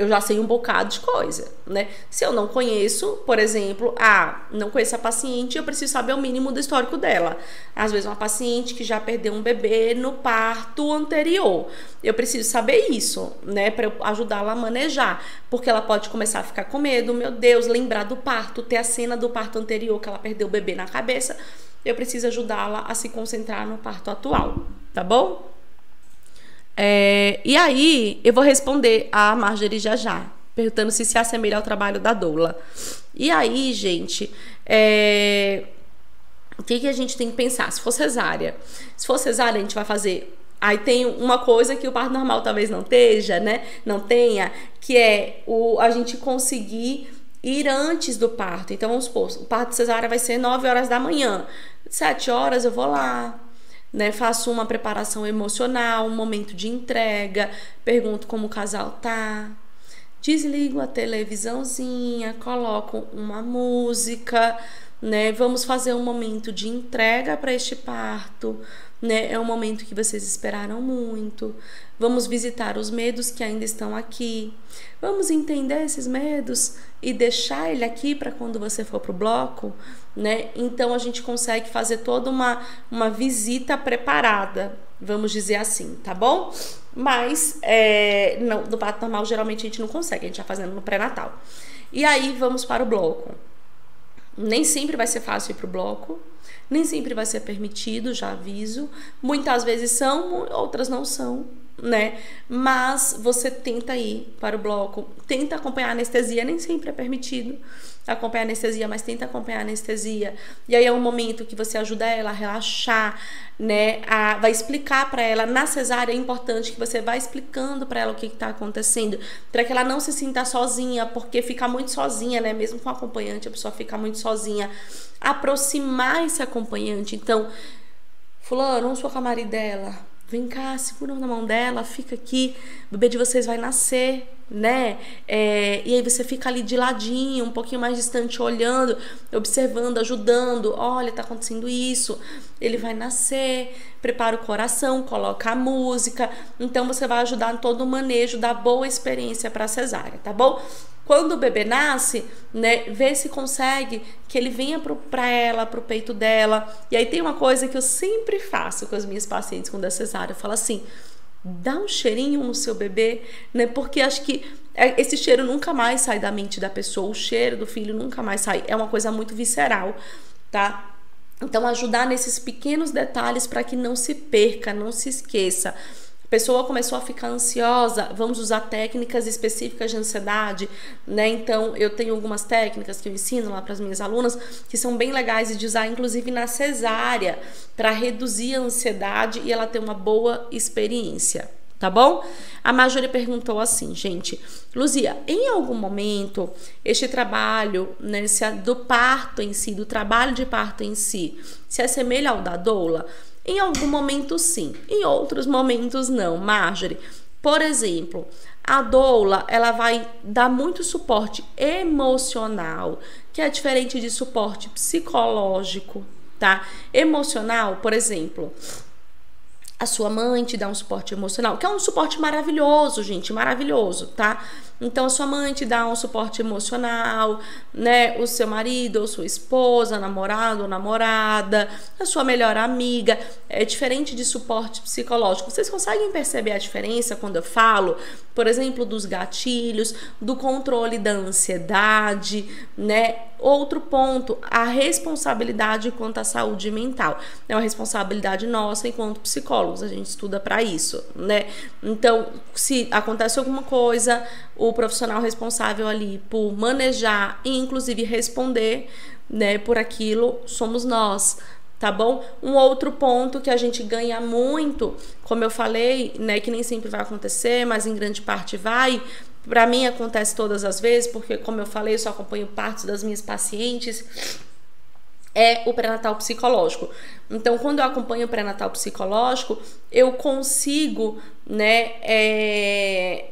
eu já sei um bocado de coisa, né? Se eu não conheço, por exemplo, ah, não conheço a paciente, eu preciso saber o mínimo do histórico dela. Às vezes uma paciente que já perdeu um bebê no parto anterior. Eu preciso saber isso, né, para ajudá-la a manejar, porque ela pode começar a ficar com medo, meu Deus, lembrar do parto, ter a cena do parto anterior que ela perdeu o bebê na cabeça. Eu preciso ajudá-la a se concentrar no parto atual, tá bom? É, e aí, eu vou responder a Marjorie já já, perguntando se se assemelha ao trabalho da doula. E aí, gente, é, o que, que a gente tem que pensar? Se for cesárea, se for cesárea, a gente vai fazer. Aí tem uma coisa que o parto normal talvez não esteja, né? Não tenha, que é o, a gente conseguir ir antes do parto. Então, vamos supor, o parto cesárea vai ser 9 horas da manhã. 7 horas eu vou lá, né? Faço uma preparação emocional, um momento de entrega, pergunto como o casal tá. Desligo a televisãozinha, coloco uma música, né? Vamos fazer um momento de entrega para este parto, né? É um momento que vocês esperaram muito. Vamos visitar os medos que ainda estão aqui. Vamos entender esses medos e deixar ele aqui para quando você for pro bloco, né? Então a gente consegue fazer toda uma, uma visita preparada, vamos dizer assim, tá bom? Mas é, não, no parto normal geralmente a gente não consegue, a gente tá fazendo no pré-natal. E aí vamos para o bloco. Nem sempre vai ser fácil ir pro bloco, nem sempre vai ser permitido, já aviso. Muitas vezes são, outras não são, né? Mas você tenta ir para o bloco, tenta acompanhar a anestesia, nem sempre é permitido acompanhar a anestesia, mas tenta acompanhar a anestesia. E aí é um momento que você ajuda ela a relaxar, né? A, vai explicar para ela na cesárea é importante que você vá explicando para ela o que está acontecendo, para que ela não se sinta sozinha, porque fica muito sozinha, né? Mesmo com acompanhante, a pessoa fica muito sozinha. Aproximar esse acompanhante, então, fulano, vamos com a marido dela Vem cá, segura na mão dela, fica aqui, o bebê de vocês vai nascer, né? É, e aí você fica ali de ladinho, um pouquinho mais distante, olhando, observando, ajudando. Olha, tá acontecendo isso. Ele vai nascer, prepara o coração, coloca a música. Então você vai ajudar em todo o manejo da boa experiência para cesárea, tá bom? Quando o bebê nasce, né, vê se consegue que ele venha para ela, para o peito dela. E aí tem uma coisa que eu sempre faço com as minhas pacientes quando é cesárea, eu falo assim: dá um cheirinho no seu bebê, né? Porque acho que é, esse cheiro nunca mais sai da mente da pessoa, o cheiro do filho nunca mais sai. É uma coisa muito visceral, tá? Então ajudar nesses pequenos detalhes para que não se perca, não se esqueça pessoa começou a ficar ansiosa, vamos usar técnicas específicas de ansiedade, né? Então, eu tenho algumas técnicas que eu ensino lá para as minhas alunas que são bem legais de usar, inclusive na cesárea, para reduzir a ansiedade e ela ter uma boa experiência, tá bom? A Marjorie perguntou assim, gente, Luzia, em algum momento este trabalho né, do parto em si, do trabalho de parto em si, se assemelha ao da doula? Em algum momento sim, em outros momentos não, Marjorie. Por exemplo, a doula, ela vai dar muito suporte emocional, que é diferente de suporte psicológico, tá? Emocional, por exemplo, a sua mãe te dá um suporte emocional, que é um suporte maravilhoso, gente, maravilhoso, tá? Então a sua mãe te dá um suporte emocional, né? O seu marido ou sua esposa, namorado ou namorada, a sua melhor amiga, é diferente de suporte psicológico. Vocês conseguem perceber a diferença quando eu falo, por exemplo, dos gatilhos, do controle da ansiedade, né? Outro ponto, a responsabilidade quanto à saúde mental. É uma responsabilidade nossa enquanto psicólogos, a gente estuda para isso, né? Então, se acontece alguma coisa, o profissional responsável ali por manejar e inclusive responder, né, por aquilo somos nós, tá bom? Um outro ponto que a gente ganha muito, como eu falei, né, que nem sempre vai acontecer, mas em grande parte vai, para mim acontece todas as vezes, porque como eu falei, eu só acompanho partes das minhas pacientes é o pré-natal psicológico. Então, quando eu acompanho o pré-natal psicológico, eu consigo, né, é,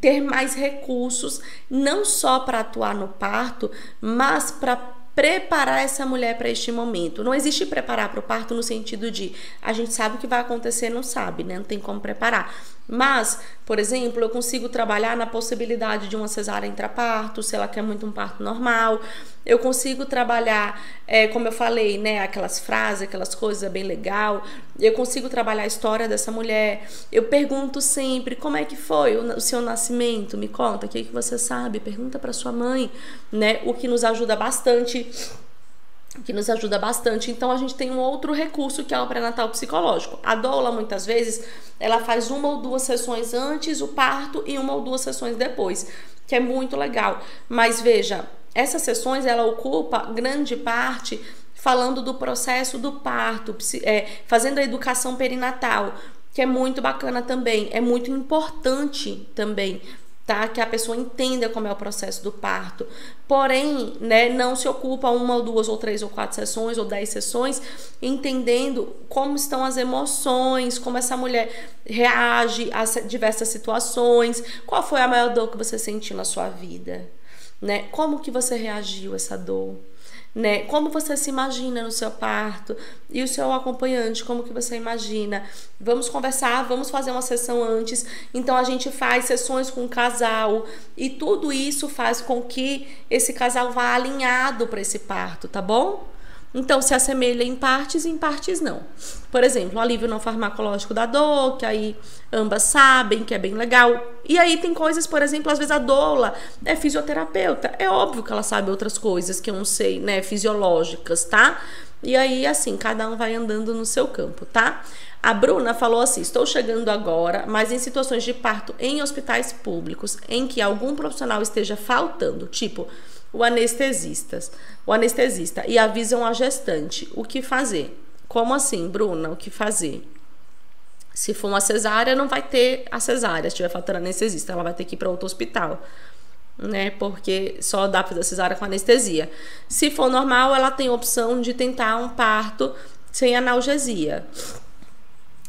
ter mais recursos, não só para atuar no parto, mas para preparar essa mulher para este momento. Não existe preparar para o parto no sentido de a gente sabe o que vai acontecer, não sabe, né? Não tem como preparar. Mas, por exemplo, eu consigo trabalhar na possibilidade de uma cesárea intraparto, se ela quer muito um parto normal. Eu consigo trabalhar, é, como eu falei, né, aquelas frases, aquelas coisas é bem legal. Eu consigo trabalhar a história dessa mulher. Eu pergunto sempre como é que foi o, o seu nascimento. Me conta, o que, é que você sabe? Pergunta para sua mãe, né? O que nos ajuda bastante que nos ajuda bastante. Então a gente tem um outro recurso que é o pré-natal psicológico. A doula muitas vezes ela faz uma ou duas sessões antes o parto e uma ou duas sessões depois, que é muito legal. Mas veja, essas sessões ela ocupa grande parte falando do processo do parto, é, fazendo a educação perinatal, que é muito bacana também, é muito importante também tá? Que a pessoa entenda como é o processo do parto. Porém, né, não se ocupa uma ou duas ou três ou quatro sessões ou dez sessões entendendo como estão as emoções, como essa mulher reage a diversas situações, qual foi a maior dor que você sentiu na sua vida, né? Como que você reagiu a essa dor? Né? Como você se imagina no seu parto e o seu acompanhante, como que você imagina? Vamos conversar, vamos fazer uma sessão antes. Então a gente faz sessões com o casal e tudo isso faz com que esse casal vá alinhado para esse parto, tá bom? Então, se assemelha em partes e em partes não. Por exemplo, o alívio não farmacológico da dor, que aí ambas sabem que é bem legal. E aí tem coisas, por exemplo, às vezes a doula é fisioterapeuta. É óbvio que ela sabe outras coisas que eu não sei, né, fisiológicas, tá? E aí, assim, cada um vai andando no seu campo, tá? A Bruna falou assim: estou chegando agora, mas em situações de parto em hospitais públicos em que algum profissional esteja faltando, tipo o anestesista, o anestesista e avisam a gestante o que fazer. Como assim, Bruna? O que fazer? Se for uma cesárea, não vai ter a cesárea. Se tiver faltando anestesista, ela vai ter que ir para outro hospital, né? Porque só dá para fazer cesárea com anestesia. Se for normal, ela tem opção de tentar um parto sem analgesia.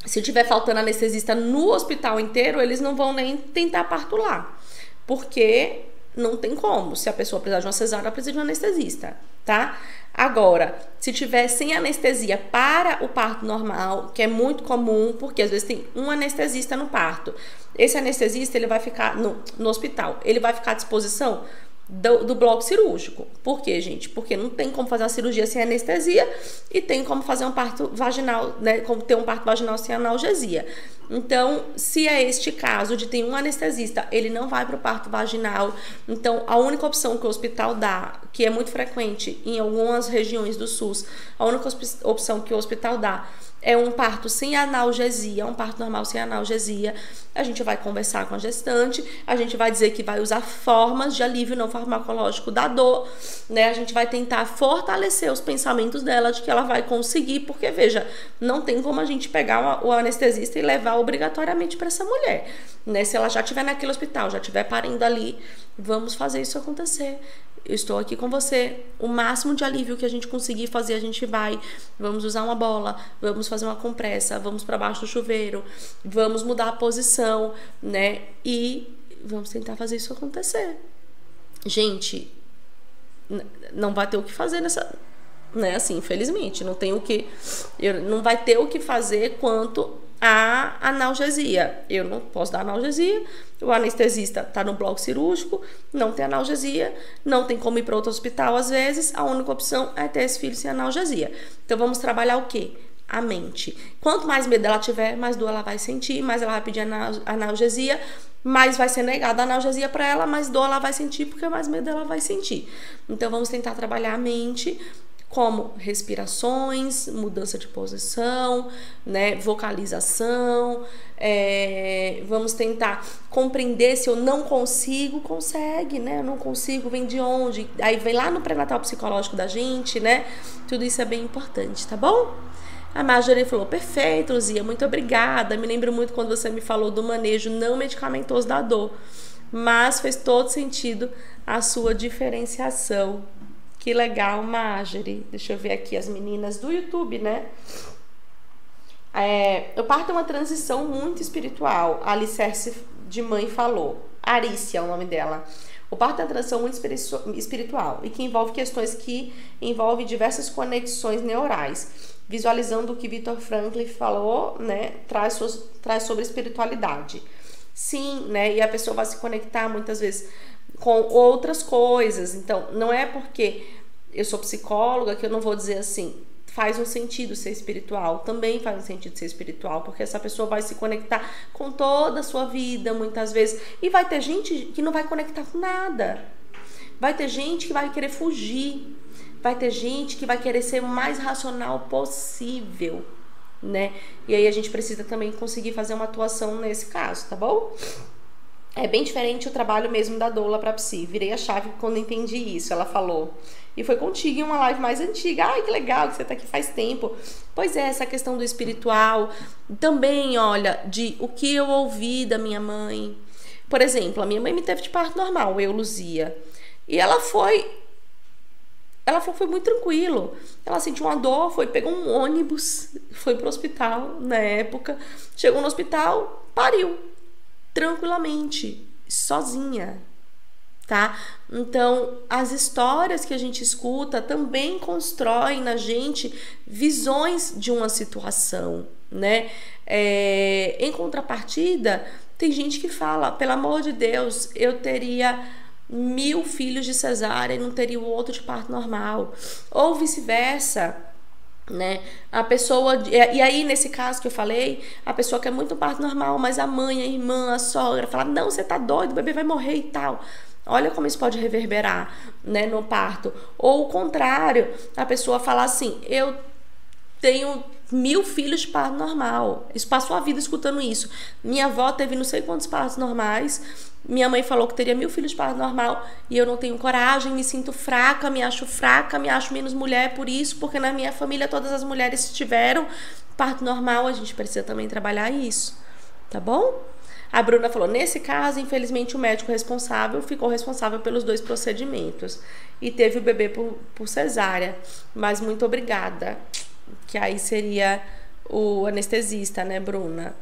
Se tiver faltando anestesista no hospital inteiro, eles não vão nem tentar parto lá. Porque não tem como. Se a pessoa precisar de uma cesárea, ela precisa de um anestesista, tá? Agora, se tiver sem anestesia para o parto normal, que é muito comum, porque às vezes tem um anestesista no parto. Esse anestesista, ele vai ficar no, no hospital, ele vai ficar à disposição do, do, bloco cirúrgico. Por quê, gente? Porque não tem como fazer uma cirurgia sem anestesia e tem como fazer um parto vaginal, né? Como ter um parto vaginal sem analgesia. Então, se é este caso de ter um anestesista, ele não vai para o parto vaginal. Então, a única opção que o hospital dá, que é muito frequente em algumas regiões do SUS, a única opção que o hospital dá é um parto sem analgesia, um parto normal sem analgesia. A gente vai conversar com a gestante, a gente vai dizer que vai usar formas de alívio não farmacológico da dor, né? A gente vai tentar fortalecer os pensamentos dela de que ela vai conseguir, porque veja, não tem como a gente pegar o anestesista e levar obrigatoriamente para essa mulher, né? Se ela já estiver naquele hospital, já estiver parindo ali, vamos fazer isso acontecer. Eu estou aqui com você. O máximo de alívio que a gente conseguir fazer, a gente vai. Vamos usar uma bola, vamos fazer uma compressa, vamos para baixo do chuveiro, vamos mudar a posição, né? E vamos tentar fazer isso acontecer. Gente, não vai ter o que fazer nessa, né? Assim, infelizmente, não tem o que, não vai ter o que fazer quanto a analgesia. Eu não posso dar analgesia, o anestesista está no bloco cirúrgico, não tem analgesia, não tem como ir para outro hospital às vezes, a única opção é ter esse filho sem analgesia. Então vamos trabalhar o quê? A mente. Quanto mais medo ela tiver, mais dor ela vai sentir, mais ela vai pedir analgesia, mais vai ser negada a analgesia para ela, mais dor ela vai sentir, porque mais medo ela vai sentir. Então vamos tentar trabalhar a mente como respirações, mudança de posição, né, vocalização. É, vamos tentar compreender se eu não consigo, consegue, né? Eu não consigo, vem de onde? Aí vem lá no pré-natal psicológico da gente, né? Tudo isso é bem importante, tá bom? A Marjorie falou: perfeito, Luzia, muito obrigada. Me lembro muito quando você me falou do manejo não medicamentoso da dor, mas fez todo sentido a sua diferenciação que legal, Marjorie. Deixa eu ver aqui as meninas do YouTube, né? É, eu parto uma transição muito espiritual. A Alicerce de mãe falou. Arícia é o nome dela. O parto é uma transição muito espiritual e que envolve questões que envolvem diversas conexões neurais. Visualizando o que Victor Franklin falou, né, traz, suas, traz sobre espiritualidade. Sim, né, e a pessoa vai se conectar muitas vezes com outras coisas. Então, não é porque eu sou psicóloga que eu não vou dizer assim, faz um sentido ser espiritual, também faz um sentido ser espiritual, porque essa pessoa vai se conectar com toda a sua vida, muitas vezes, e vai ter gente que não vai conectar com nada. Vai ter gente que vai querer fugir, vai ter gente que vai querer ser o mais racional possível, né? E aí a gente precisa também conseguir fazer uma atuação nesse caso, tá bom? É bem diferente o trabalho mesmo da doula para psi. Virei a chave quando entendi isso, ela falou. E foi contigo em uma live mais antiga. Ai, que legal que você tá aqui faz tempo. Pois é, essa questão do espiritual. Também, olha, de o que eu ouvi da minha mãe. Por exemplo, a minha mãe me teve de parto normal, eu, Luzia. E ela foi. Ela foi, foi muito tranquilo. Ela sentiu uma dor, foi, pegou um ônibus, foi pro hospital na época. Chegou no hospital, pariu tranquilamente, sozinha, tá? Então, as histórias que a gente escuta também constroem na gente visões de uma situação, né? É, em contrapartida, tem gente que fala, pelo amor de Deus, eu teria mil filhos de cesárea e não teria o outro de parto normal. Ou vice-versa né? A pessoa e aí nesse caso que eu falei, a pessoa quer muito parto normal, mas a mãe, a irmã, a sogra fala: "Não, você tá doido, o bebê vai morrer e tal". Olha como isso pode reverberar, né, no parto. Ou o contrário, a pessoa fala assim: "Eu tenho mil filhos de parto normal". Isso passou a vida escutando isso. Minha avó teve não sei quantos partos normais minha mãe falou que teria mil filhos de parto normal e eu não tenho coragem, me sinto fraca, me acho fraca, me acho menos mulher por isso, porque na minha família todas as mulheres tiveram parto normal, a gente precisa também trabalhar isso, tá bom? A Bruna falou: nesse caso, infelizmente, o médico responsável ficou responsável pelos dois procedimentos e teve o bebê por, por cesárea. Mas muito obrigada. Que aí seria o anestesista, né, Bruna?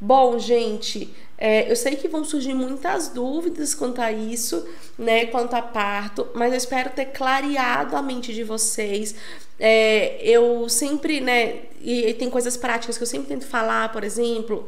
Bom, gente, é, eu sei que vão surgir muitas dúvidas quanto a isso, né, quanto a parto, mas eu espero ter clareado a mente de vocês. É, eu sempre, né, e, e, tem coisas práticas que eu sempre tento falar, por exemplo,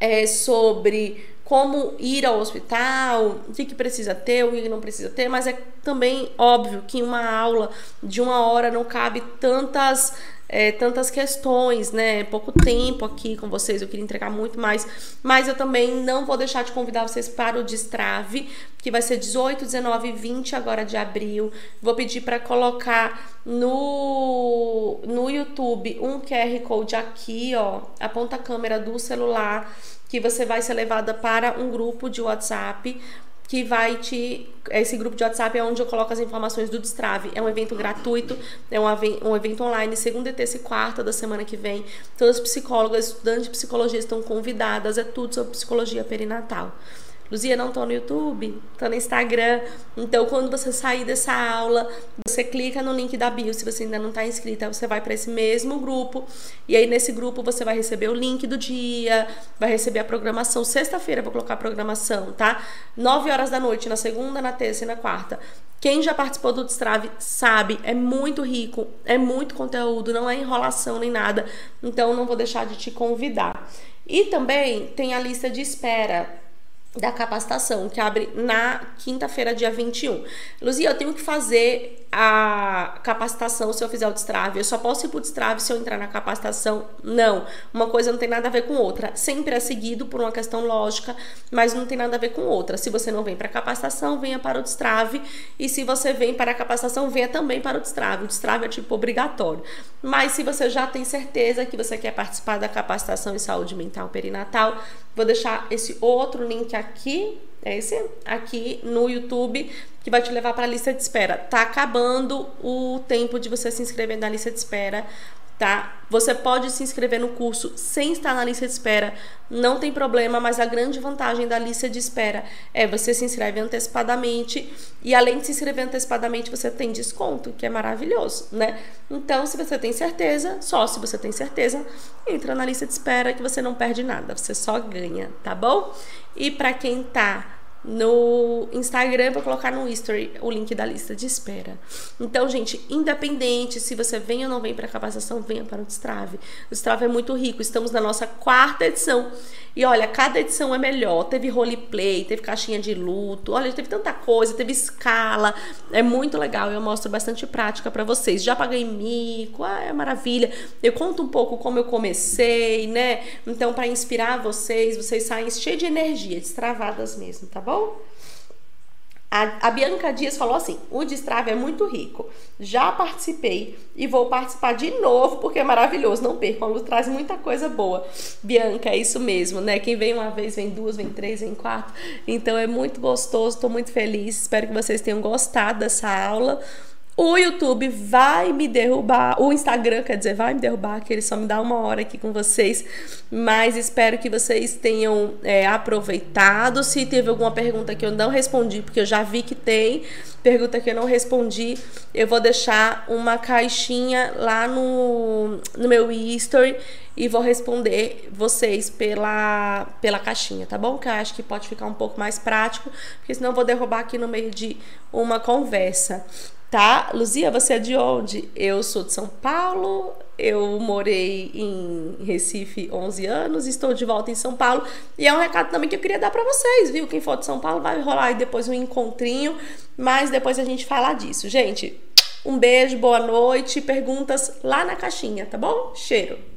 é, sobre como ir ao hospital, o que, que precisa ter, o que não precisa ter, mas é também óbvio que uma aula de uma hora não cabe tantas é, tantas questões, né? Pouco tempo aqui com vocês, eu queria entregar muito mais, mas eu também não vou deixar de convidar vocês para o Destrave, que vai ser 18, 19 e 20 agora de abril. Vou pedir para colocar no, no YouTube um QR Code aqui, ó, aponta a câmera do celular, que você vai ser levada para um grupo de WhatsApp que vai te. Esse grupo de WhatsApp é onde eu coloco as informações do Destrave. É um evento gratuito, é um, um evento online, segunda, terça e quarta da semana que vem. Todas as psicólogas, estudantes de psicologia estão convidadas, é tudo sobre psicologia perinatal. Luzia, não tô no YouTube, tô no Instagram. Então, quando você sair dessa aula, você clica no link da bio. Se você ainda não está inscrita, você vai para esse mesmo grupo. E aí, nesse grupo, você vai receber o link do dia, vai receber a programação. Sexta-feira, vou colocar a programação, tá? 9 horas da noite, na segunda, na terça e na quarta. Quem já participou do Destrave sabe, é muito rico, é muito conteúdo, não é enrolação nem nada. Então, não vou deixar de te convidar. E também tem a lista de espera da capacitação, que abre na quinta-feira, dia 21. Luzia, eu tenho que fazer a capacitação se eu fizer o destrave. Eu só posso ir pro destrave se eu entrar na capacitação? Não. Uma coisa não tem nada a ver com outra. Sempre é seguido por uma questão lógica, mas não tem nada a ver com outra. Se você não vem para a capacitação, venha para o destrave. E se você vem para a capacitação, venha também para o destrave. O destrave é tipo obrigatório. Mas se você já tem certeza que você quer participar da capacitação em saúde mental perinatal, vou deixar esse outro link aqui é esse aqui no YouTube que vai te levar para a lista de espera. Tá acabando o tempo de você se inscrever na lista de espera, tá? Você pode se inscrever no curso sem estar na lista de espera, não tem problema, mas a grande vantagem da lista de espera é você se inscreve antecipadamente e além de se inscrever antecipadamente, você tem desconto, que é maravilhoso, né? Então, se você tem certeza, só se você tem certeza, entra na lista de espera que você não perde nada, você só ganha, tá bom? E para quem tá no Instagram, vou colocar no history o link da lista de espera. Então, gente, independente se você vem ou não vem para a capacitação, venha para o Destrave. O Destrave é muito rico. Estamos na nossa quarta edição. E olha, cada edição é melhor. Teve roleplay, teve caixinha de luto, olha, teve tanta coisa, teve escala. É muito legal. Eu mostro bastante prática para vocês. Já paguei mico, ah, é maravilha. Eu conto um pouco como eu comecei, né? Então, para inspirar vocês, vocês saem cheios de energia, destravadas mesmo, tá bom? A, a, Bianca Dias falou assim: o Destrave é muito rico. Já participei e vou participar de novo porque é maravilhoso. Não percam, a Lu traz muita coisa boa. Bianca, é isso mesmo, né? Quem vem uma vez, vem duas, vem três, vem quatro. Então é muito gostoso, estou muito feliz. Espero que vocês tenham gostado dessa aula. O YouTube vai me derrubar, o Instagram, quer dizer, vai me derrubar, que ele só me dá uma hora aqui com vocês. Mas espero que vocês tenham é, aproveitado. Se teve alguma pergunta que eu não respondi, porque eu já vi que tem pergunta que eu não respondi, eu vou deixar uma caixinha lá no, no meu history e vou responder vocês pela, pela caixinha, tá bom? Que eu acho que pode ficar um pouco mais prático, porque senão eu vou derrubar aqui no meio de uma conversa tá? Luzia, você é de onde? Eu sou de São Paulo, eu morei em Recife 11 anos, estou de volta em São Paulo. E é um recado também que eu queria dar para vocês, viu? Quem for de São Paulo vai rolar aí depois um encontrinho, mas depois a gente fala disso. Gente, um beijo, boa noite, perguntas lá na caixinha, tá bom? Cheiro.